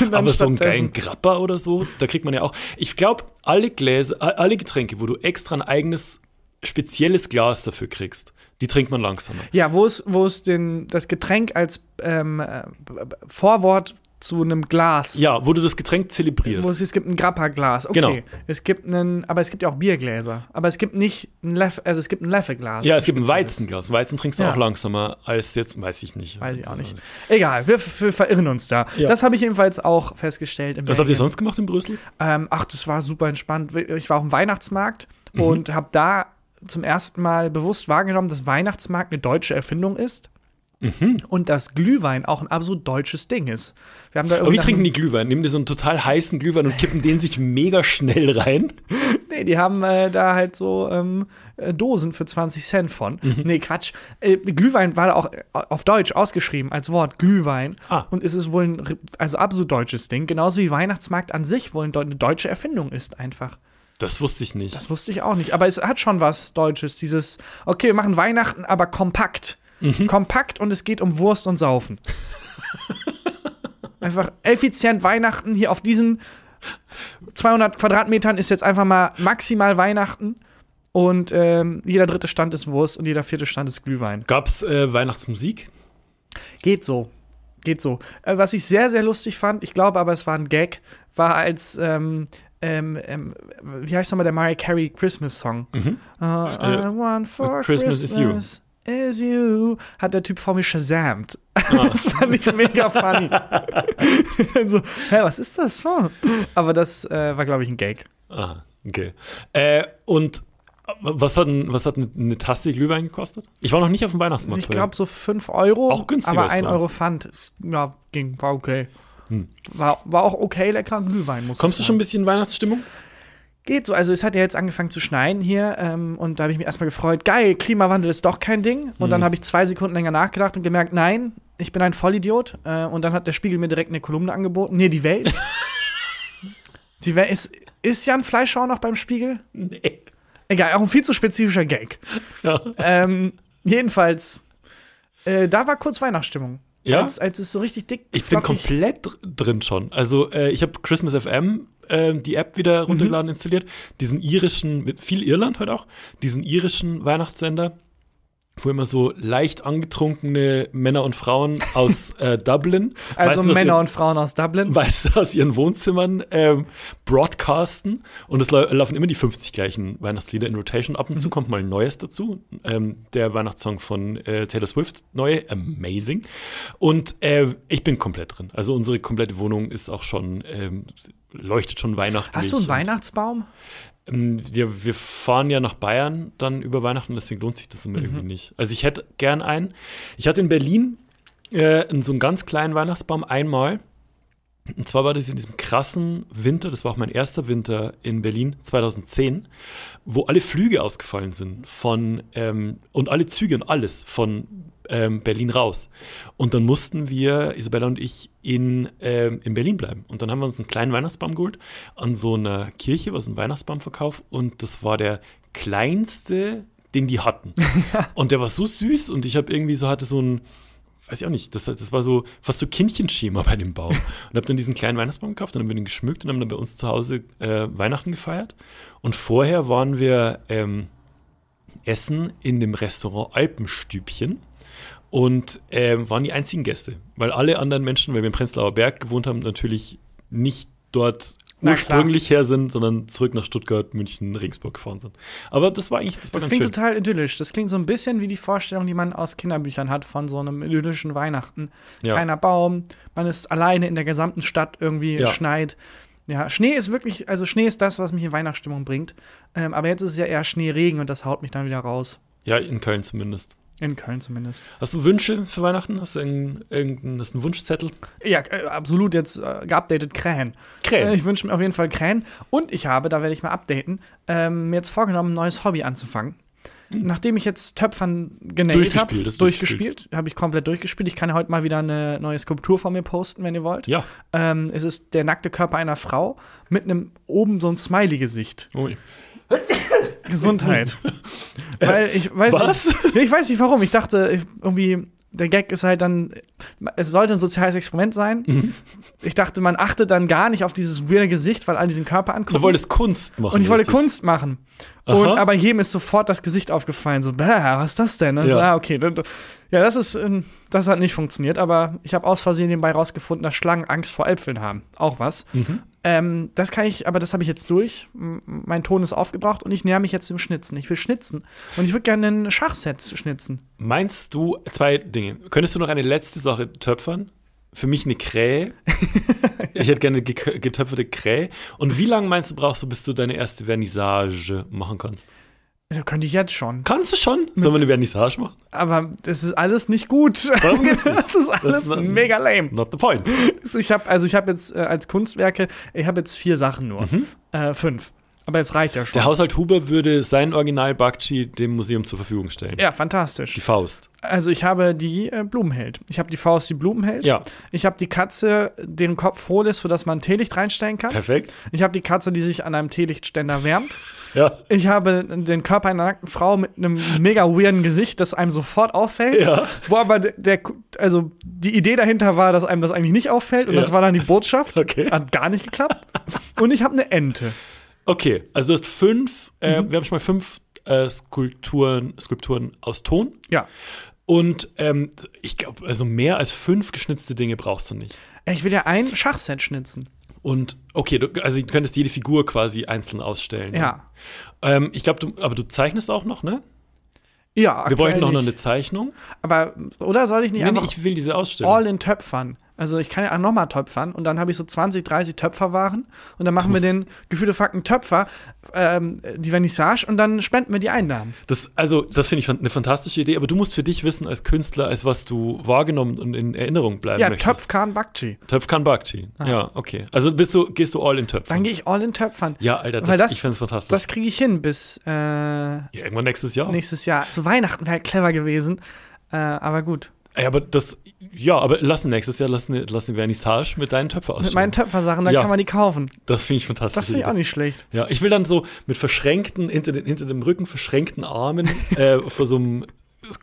Und dann Aber so einen geilen Grappa oder so, da kriegt man ja auch. Ich glaube, alle Gläser, alle Getränke, wo du extra ein eigenes spezielles Glas dafür kriegst, die trinkt man langsamer. Ja, wo es, wo es den, das Getränk als ähm, äh, Vorwort zu einem Glas. Ja, wo du das Getränk zelebrierst. es, gibt ein Grappa-Glas. Okay. Genau. Es gibt einen, aber es gibt ja auch Biergläser. Aber es gibt nicht ein Leffe, also es gibt ein Leffe-Glas. Ja, es gibt ein. Weizenglas. Weizen trinkst du Ja. auch langsamer als jetzt, weiß ich nicht. Weiß ich auch nicht. Egal, wir, wir verirren uns da. Ja. Das habe ich jedenfalls auch festgestellt. Was habt ihr Belgien. sonst gemacht in Brüssel? Ähm, ach, das war super entspannt. Ich war auf dem Weihnachtsmarkt Mhm. und habe da zum ersten Mal bewusst wahrgenommen, dass Weihnachtsmarkt eine deutsche Erfindung ist. Und dass Glühwein auch ein absolut deutsches Ding ist. Wir haben da Aber wie trinken die Glühwein? Nehmen die so einen total heißen Glühwein und kippen den sich mega schnell rein? <laughs> Nee, die haben äh, da halt so ähm, äh, Dosen für 20 Cent von. Mhm. Nee, Quatsch. Äh, Glühwein war auch äh, auf Deutsch ausgeschrieben als Wort Glühwein. Ah. Und es ist wohl ein also absolut deutsches Ding. Genauso wie Weihnachtsmarkt an sich wohl eine deutsche Erfindung ist einfach. Das wusste ich nicht. Das wusste ich auch nicht. Aber es hat schon was Deutsches. Dieses, okay, wir machen Weihnachten, aber kompakt. Mhm. Kompakt und es geht um Wurst und Saufen. <laughs> einfach effizient Weihnachten hier auf diesen 200 Quadratmetern ist jetzt einfach mal maximal Weihnachten. Und ähm, jeder dritte Stand ist Wurst und jeder vierte Stand ist Glühwein. Gab's äh, Weihnachtsmusik? Geht so. Geht so. Äh, was ich sehr, sehr lustig fand, ich glaube aber, es war ein Gag, war als, ähm, ähm, ähm, wie heißt nochmal der Mariah Carey Christmas Song? Uh, I want for Christmas Christmas, is is you. Hat der Typ vor mir shazamt. Ah. <laughs> das fand ich mega funny. <laughs> so, hä, was ist das? Oh. Aber das äh, war, glaube ich, ein Gag. Aha, okay. Äh, und was hat, ein, was hat eine, eine Tasse Glühwein gekostet? Ich war noch nicht auf dem Weihnachtsmarkt. Ich glaube so 5 Euro, Auch günstiger aber als 1 bei Euro. Pfand. Ja, ging, war okay. War, war auch okay lecker Glühwein, muss Kommst du schon ein bisschen in Weihnachtsstimmung? Geht so, also es hat ja jetzt angefangen zu schneien hier ähm, und da habe ich mich erstmal gefreut, geil, Klimawandel ist doch kein Ding. Und Mhm. dann habe ich zwei Sekunden länger nachgedacht und gemerkt, nein, ich bin ein Vollidiot. Äh, und dann hat der Spiegel mir direkt eine Kolumne angeboten. Nee, die Welt. <laughs> die Welt ist, ist Jan Fleischhauer noch beim Spiegel? Nee. Egal, auch ein viel zu spezifischer Gag. Ja. Ähm, jedenfalls, äh, da war kurz Weihnachtsstimmung. Ja? Als, als es so richtig dick Ich bin komplett dr- drin schon. Also äh, ich habe Christmas FM äh, die App wieder runtergeladen, installiert. Diesen irischen, mit viel Irland heute auch, diesen irischen Weihnachtssender, wo immer so leicht angetrunkene Männer und Frauen aus <laughs> äh, Dublin, Also aus Männer ihren- und Frauen aus Dublin. weißt du, aus ihren Wohnzimmern ähm, broadcasten und es lau- laufen immer die 50 gleichen Weihnachtslieder in Rotation. Ab und Mhm. zu kommt mal ein neues dazu. Ähm, der Weihnachtssong von äh, Taylor Swift, neue, amazing. Und äh, ich bin komplett drin. Also unsere komplette Wohnung ist auch schon, ähm, leuchtet schon weihnachtlich. Hast du einen Weihnachtsbaum? Ähm, wir, wir fahren ja nach Bayern dann über Weihnachten, deswegen lohnt sich das immer Mhm. irgendwie nicht. Also ich hätte gern einen. Ich hatte in Berlin äh, in so einen ganz kleinen Weihnachtsbaum einmal. Und zwar war das in diesem krassen Winter, das war auch mein erster Winter in Berlin 2010, wo alle Flüge ausgefallen sind von ähm, und alle Züge und alles von ähm, Berlin raus. Und dann mussten wir, Isabella und ich, in, ähm, in Berlin bleiben. Und dann haben wir uns einen kleinen Weihnachtsbaum geholt an so einer Kirche, was ein Weihnachtsbaumverkauf. Und das war der kleinste, den die hatten. <laughs> und der war so süß und ich habe irgendwie so, hatte so ein, weiß ich auch nicht, das, das war so fast so Kindchenschema bei dem Baum. <laughs> Und habe dann diesen kleinen Weihnachtsbaum gekauft und dann haben wir den geschmückt und haben dann bei uns zu Hause äh, Weihnachten gefeiert. Und vorher waren wir ähm, essen in dem Restaurant Alpenstübchen und ähm, waren die einzigen Gäste, weil alle anderen Menschen, weil wir im Prenzlauer Berg gewohnt haben, natürlich nicht dort Na ursprünglich her sind, sondern zurück nach Stuttgart, München, Regensburg gefahren sind. Aber das war eigentlich das, war Das ganz klingt schön. total idyllisch. Das klingt so ein bisschen wie die Vorstellung, die man aus Kinderbüchern hat von so einem idyllischen Weihnachten. Ja. Kleiner Baum, man ist alleine in der gesamten Stadt irgendwie, Ja. schneit. Ja, Schnee ist wirklich, also Schnee ist das, was mich in Weihnachtsstimmung bringt. Ähm, aber jetzt ist es ja eher Schneeregen und das haut mich dann wieder raus. Ja, in Köln zumindest. In Köln zumindest. Hast du Wünsche für Weihnachten? Hast du irgendeinen, hast du einen Wunschzettel? Ja, äh, absolut jetzt äh, geupdatet Krähen. Krähen? Äh, ich wünsche mir auf jeden Fall Krähen. Und ich habe, da werde ich mal updaten, ähm, mir jetzt vorgenommen, ein neues Hobby anzufangen. Nachdem ich jetzt Töpfern genäht Durchgespielt, habe, ist durchgespielt, habe ich komplett durchgespielt. Ich kann heute mal wieder eine neue Skulptur von mir posten, wenn ihr wollt. Ja. Ähm, es ist der nackte Körper einer Frau mit einem oben so ein Smiley-Gesicht. Ui. <laughs> Gesundheit. Weil ich weiß Was? Nicht, ich weiß nicht warum. Ich dachte ich, irgendwie, der Gag ist halt dann, es sollte ein soziales Experiment sein. Mhm. Ich dachte, man achtet dann gar nicht auf dieses weirde Gesicht, weil alle diesen Körper angucken. Du wolltest Kunst machen. und ich wollte richtig? Kunst machen. Und, Aha. aber jedem ist sofort das Gesicht aufgefallen. So, bäh, was ist das denn? Also, Ja. ah, okay. Ja, das ist, ähm, das hat nicht funktioniert. Aber ich habe aus Versehen nebenbei rausgefunden, dass Schlangen Angst vor Äpfeln haben. Auch was. Mhm. Ähm, das kann ich, aber das habe ich jetzt durch. M- Mein Ton ist aufgebraucht und ich näher mich jetzt dem Schnitzen. Ich will schnitzen. Und ich würde gerne ein Schachset schnitzen. Meinst du, zwei Dinge. Könntest du noch eine letzte Sache töpfern? Für mich eine Krähe. <laughs> ich hätte gerne getöpferte Krähe. Und wie lange meinst du, brauchst du, bis du deine erste Vernissage machen kannst? Also könnte ich jetzt schon. Kannst du schon? Sollen wir eine Vernissage machen? Aber das ist alles nicht gut. Darum geht's <laughs> nicht. Das ist alles ist ein- mega lame. Not the point. <laughs> Ich habe also ich habe jetzt äh, als Kunstwerke, ich habe jetzt vier Sachen nur. Mhm. Äh, fünf. Aber jetzt reicht ja schon. Der Haushalt Huber würde sein Original Bakchi dem Museum zur Verfügung stellen. ja, fantastisch. Die Faust. Also ich habe die äh, Blumenheld. Ich habe die Faust, die Blumenheld. Ja, Ich habe die Katze, deren Kopf hohl ist, sodass man ein Teelicht reinstellen kann. perfekt. Ich habe die Katze, die sich an einem Teelichtständer wärmt. <laughs> Ja. Ich habe den Körper einer nackten Frau mit einem mega weirden Gesicht, das einem sofort auffällt. Ja. Wo aber der, der, also die Idee dahinter war, dass einem das eigentlich nicht auffällt. Und Ja. das war dann die Botschaft. <laughs> Okay. Hat gar nicht geklappt. Und ich habe eine Ente. Okay, also du hast fünf, äh, Mhm. wir haben schon mal fünf äh, Skulpturen, Skulpturen aus Ton. Ja. Und ähm, ich glaube, also mehr als fünf geschnitzte Dinge brauchst du nicht. Ich will ja ein Schachset schnitzen. Und okay, du, also du könntest jede Figur quasi einzeln ausstellen. Ja. Ähm, ich glaube, du, aber du zeichnest auch noch, ne? Ja, Wir bräuchten noch, noch eine. Zeichnung. Aber, oder soll ich nicht Nee, nee, einfach ich will diese Ausstellung. all in Töpfern? Also ich kann ja auch nochmal töpfern und dann habe ich so 20, 30 Töpferwaren und dann machen wir den Gefühle Fakten Töpfer, ähm, die Vernissage und dann spenden wir die Einnahmen. Das, also, das finde ich eine fantastische Idee, aber du musst für dich wissen, als Künstler, als was du wahrgenommen und in Erinnerung bleiben Ja, möchtest. Töpfkan Bakchi. Töpfkan Bakchi. Ja, okay. Also bist du, gehst du all in Töpfen. Dann gehe ich all in Töpfern. Ja, Alter, das, das- ich finde es fantastisch. Das kriege ich hin bis äh, ja, irgendwann nächstes Jahr. nächstes Jahr. Zu Weihnachten wäre clever gewesen. Äh, aber gut. Ja, aber das, ja, aber lass nächstes Jahr, lass eine, lass eine Vernissage mit deinen Töpfer Mit meinen. Töpfersachen, dann Ja. kann man die kaufen. Das finde ich fantastisch. Das finde ich auch nicht schlecht. Ja, ich will dann so mit verschränkten, hinter, den, hinter dem Rücken verschränkten Armen <laughs> äh, vor so einem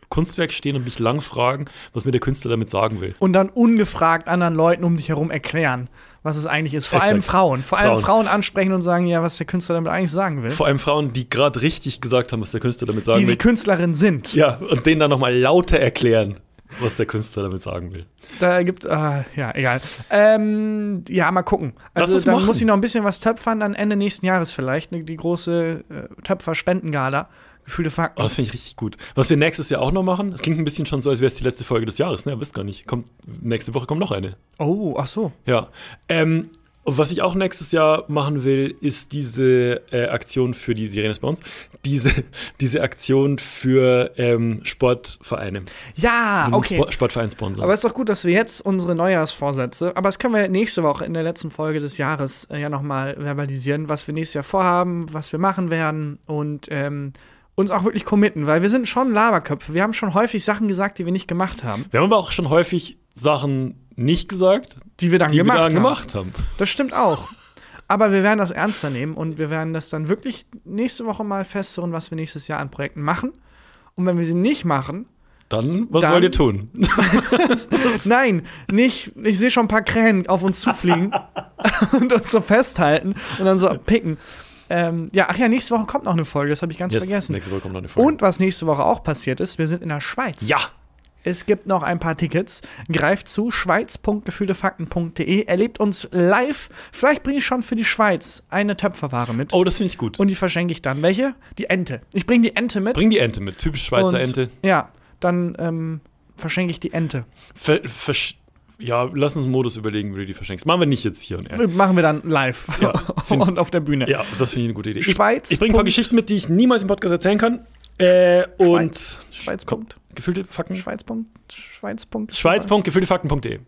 Kunstwerk stehen und mich lang fragen, was mir der Künstler damit sagen will. Und dann ungefragt anderen Leuten um dich herum erklären, was es eigentlich ist. Vor Exakt. allem Frauen. Vor allem Frauen. Frauen ansprechen und sagen, ja, was der Künstler damit eigentlich sagen will. Vor allem Frauen, die gerade richtig gesagt haben, was der Künstler damit sagen die will. die Künstlerin sind. Ja, und denen dann nochmal lauter erklären, was der Künstler damit sagen will. Da gibt äh, ja, egal. Ähm, ja, mal gucken. Also machen. muss ich noch ein bisschen was töpfern, dann Ende nächsten Jahres vielleicht, ne, die große äh, Töpfer-Spendengala. Gefühlte Fakten. Oh, das finde ich richtig gut. Was wir nächstes Jahr auch noch machen, das klingt ein bisschen schon so, als wäre es die letzte Folge des Jahres, ne? Wisst gar nicht. Kommt, nächste Woche kommt noch eine. Oh, ach so. Ja. Ähm, und was ich auch nächstes Jahr machen will, ist diese äh, Aktion für die Sirene ist bei uns. Diese, <laughs> diese Aktion für ähm, Sportvereine. Ja, Einen okay. Spo Sportvereinssponsor. Aber es ist doch gut, dass wir jetzt unsere Neujahrsvorsätze, aber das können wir nächste Woche in der letzten Folge des Jahres äh, ja nochmal verbalisieren, was wir nächstes Jahr vorhaben, was wir machen werden und ähm, uns auch wirklich committen, weil wir sind schon Laberköpfe. Wir haben schon häufig Sachen gesagt, die wir nicht gemacht haben, wir haben aber auch schon häufig Sachen nicht gesagt, die wir dann die gemacht wir dann haben. gemacht haben. Das stimmt auch. Aber wir werden das ernster nehmen und wir werden das dann wirklich nächste Woche mal festhören, was wir nächstes Jahr an Projekten machen. Und wenn wir sie nicht machen, Dann, was Dann- wollt ihr tun? <laughs> nein, nicht, ich sehe schon ein paar Krähen auf uns zufliegen <laughs> und uns so festhalten und dann so picken. Ähm, ja, ach ja, nächste Woche kommt noch eine Folge, das habe ich ganz Yes, vergessen. nächste Woche kommt noch eine Folge. Und was nächste Woche auch passiert ist, wir sind in der Schweiz. ja, Es gibt noch ein paar Tickets. Greift zu schweiz.gefühltefakten.de. Erlebt uns live. Vielleicht bringe ich schon für die Schweiz eine Töpferware mit. oh, das finde ich gut. Und die verschenke ich dann. Welche? Die Ente. Ich bringe die Ente mit. Bring die Ente mit, typisch Schweizer und, Ente. Ja, dann ähm, verschenke ich die Ente. Ver, versch- ja, lass uns einen Modus überlegen, wie du die verschenkst. Machen wir nicht jetzt hier und er. Machen wir dann live Ja, <laughs> und auf der Bühne. Ja, das finde ich eine gute Idee. Ich, Schweiz. ich bringe ein paar Geschichten mit, die ich niemals im Podcast erzählen kann. Äh, und Schweiz. Komm, Punkt. gefühlte Fakten. Schweiz. Punkt. Schweiz. Punkt. Schweiz.gefühltefakten.de.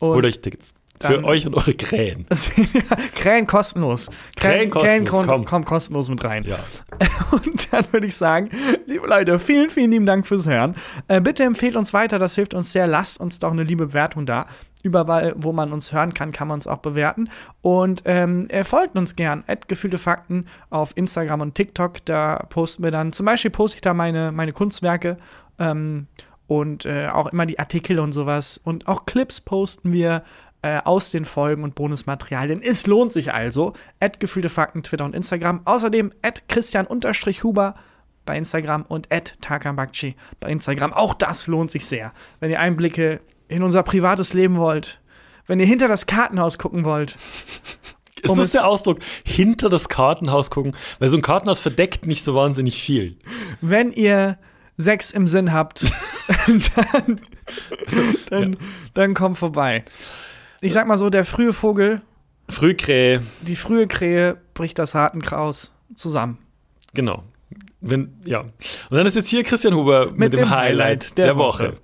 Und Holt euch Tickets. Für euch und eure Krähen. <laughs> Krähen kostenlos. Krähen kostenlos, kommt, komm. kommt kostenlos mit rein. Ja. <laughs> Und dann würde ich sagen, liebe Leute, vielen, vielen lieben Dank fürs Hören. Äh, bitte empfehlt uns weiter, das hilft uns sehr. Lasst uns doch eine liebe Bewertung da. Überall, wo man uns hören kann, kann man uns auch bewerten. Und ähm, er folgt uns gern. Gefühlte Fakten auf Instagram und TikTok. Da posten wir dann, zum Beispiel poste ich da meine, meine Kunstwerke ähm, und äh, auch immer die Artikel und sowas. Und auch Clips posten wir äh, aus den Folgen und Bonusmaterialien. Es lohnt sich also. Gefühlte Fakten, Twitter und Instagram. Außerdem Christian-Huber bei Instagram und Takambakchi bei Instagram. Auch das lohnt sich sehr. Wenn ihr Einblicke in unser privates Leben wollt, wenn ihr hinter das Kartenhaus gucken wollt. <laughs> Ist Um das der Ausdruck? Hinter das Kartenhaus gucken? Weil so ein Kartenhaus verdeckt nicht so wahnsinnig viel. Wenn ihr Sex im Sinn habt, <laughs> <laughs> dann, dann, dann kommt vorbei. Ich sag mal so, der frühe Vogel, Frühkrähe, die frühe Krähe bricht das Hartenkraus zusammen. genau. Wenn, ja. Und dann ist jetzt hier Christian Huber mit, Mit dem, dem Highlight der, der Woche. Woche.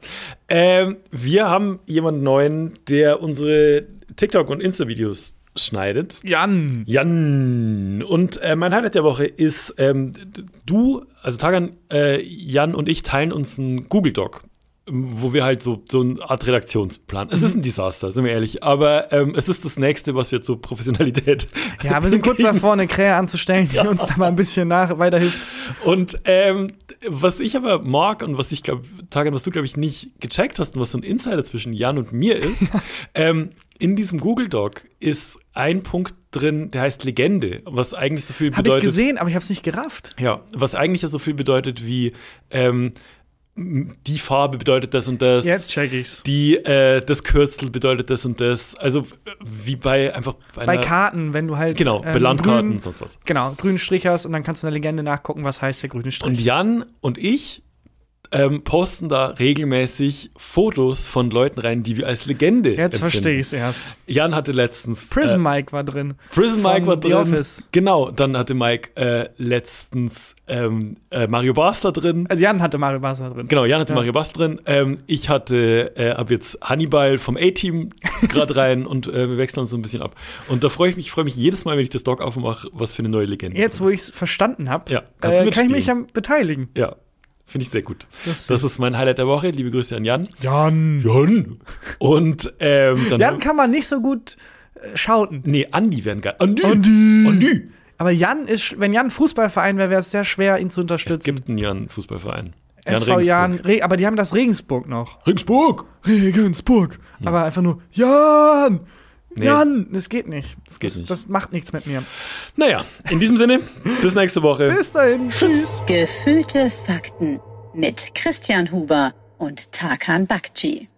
Ähm, wir haben jemanden neuen, der unsere TikTok- und Insta-Videos schneidet. Jan. Jan. Und äh, mein Highlight der Woche ist, ähm, du, also Tagan, äh, Jan und ich teilen uns einen Google Doc, wo wir halt so, so eine Art Redaktionsplan. Es ist ein Desaster, sind wir ehrlich, aber ähm, es ist das Nächste, was wir zur Professionalität. Ja, wir sind kurz <laughs> davor, eine Krähe anzustellen, die uns da mal ein bisschen nach weiterhilft. Und ähm, was ich aber mag und was ich glaube, Tagan, was du glaube ich nicht gecheckt hast und was so ein Insider zwischen Jan und mir ist, <laughs> ähm, in diesem Google Doc ist ein Punkt drin, der heißt Legende, was eigentlich so viel Habe ich bedeutet. gesehen, aber ich habe es nicht gerafft. Ja, was eigentlich ja so viel bedeutet wie ähm, die Farbe bedeutet das und das. Jetzt check ich's. Die, äh, das Kürzel bedeutet das und das. Also wie bei einfach bei, Bei Karten, wenn du halt. Genau, bei ähm, Landkarten grün- und sonst was. Genau, grünen Strich hast und dann kannst du in der Legende nachgucken, was heißt der grüne Und Strich. Jan und ich ähm, posten da regelmäßig Fotos von Leuten rein, die wir als Legende Jetzt empfinden. verstehe ich es erst. Jan hatte letztens Prison äh, Mike war drin. Prison Mike war The drin. Office. Genau, dann hatte Mike äh, letztens ähm, äh, Mario Basler drin. Also Jan hatte Mario Basler drin. Genau, Jan hatte Ja. Mario Bass drin. Ähm, ich hatte, äh, hab jetzt Hannibal vom A-Team <laughs> gerade rein und äh, wir wechseln uns so ein bisschen ab. Und da freue ich mich, ich freue mich jedes Mal, wenn ich das Doc aufmache, was für eine neue Legende. Jetzt, wo ich es verstanden habe, Ja, äh, kann ich mich am beteiligen. Ja, finde ich sehr gut. Das ist Das ist mein Highlight der Woche. Liebe Grüße an Jan. Jan. Jan. Und ähm, dann. Jan kann man nicht so gut äh, schauten. nee, Andi wären geil. Andi. Andi. Andi. Aber Jan ist, wenn Jan Fußballverein wäre, wäre es sehr schwer, ihn zu Es unterstützen. gibt einen Jan-Fußballverein. SV Jan, Re aber die haben das Regensburg noch. Regensburg. Regensburg. Aber einfach nur Jan. Nee. Jan, das geht nicht. Das geht nicht. Das macht nichts mit mir. Naja, in diesem Sinne, <laughs> bis nächste Woche. Bis dahin. Tschüss. Gefühlte Fakten mit Christian Huber und Tarkan Bakci.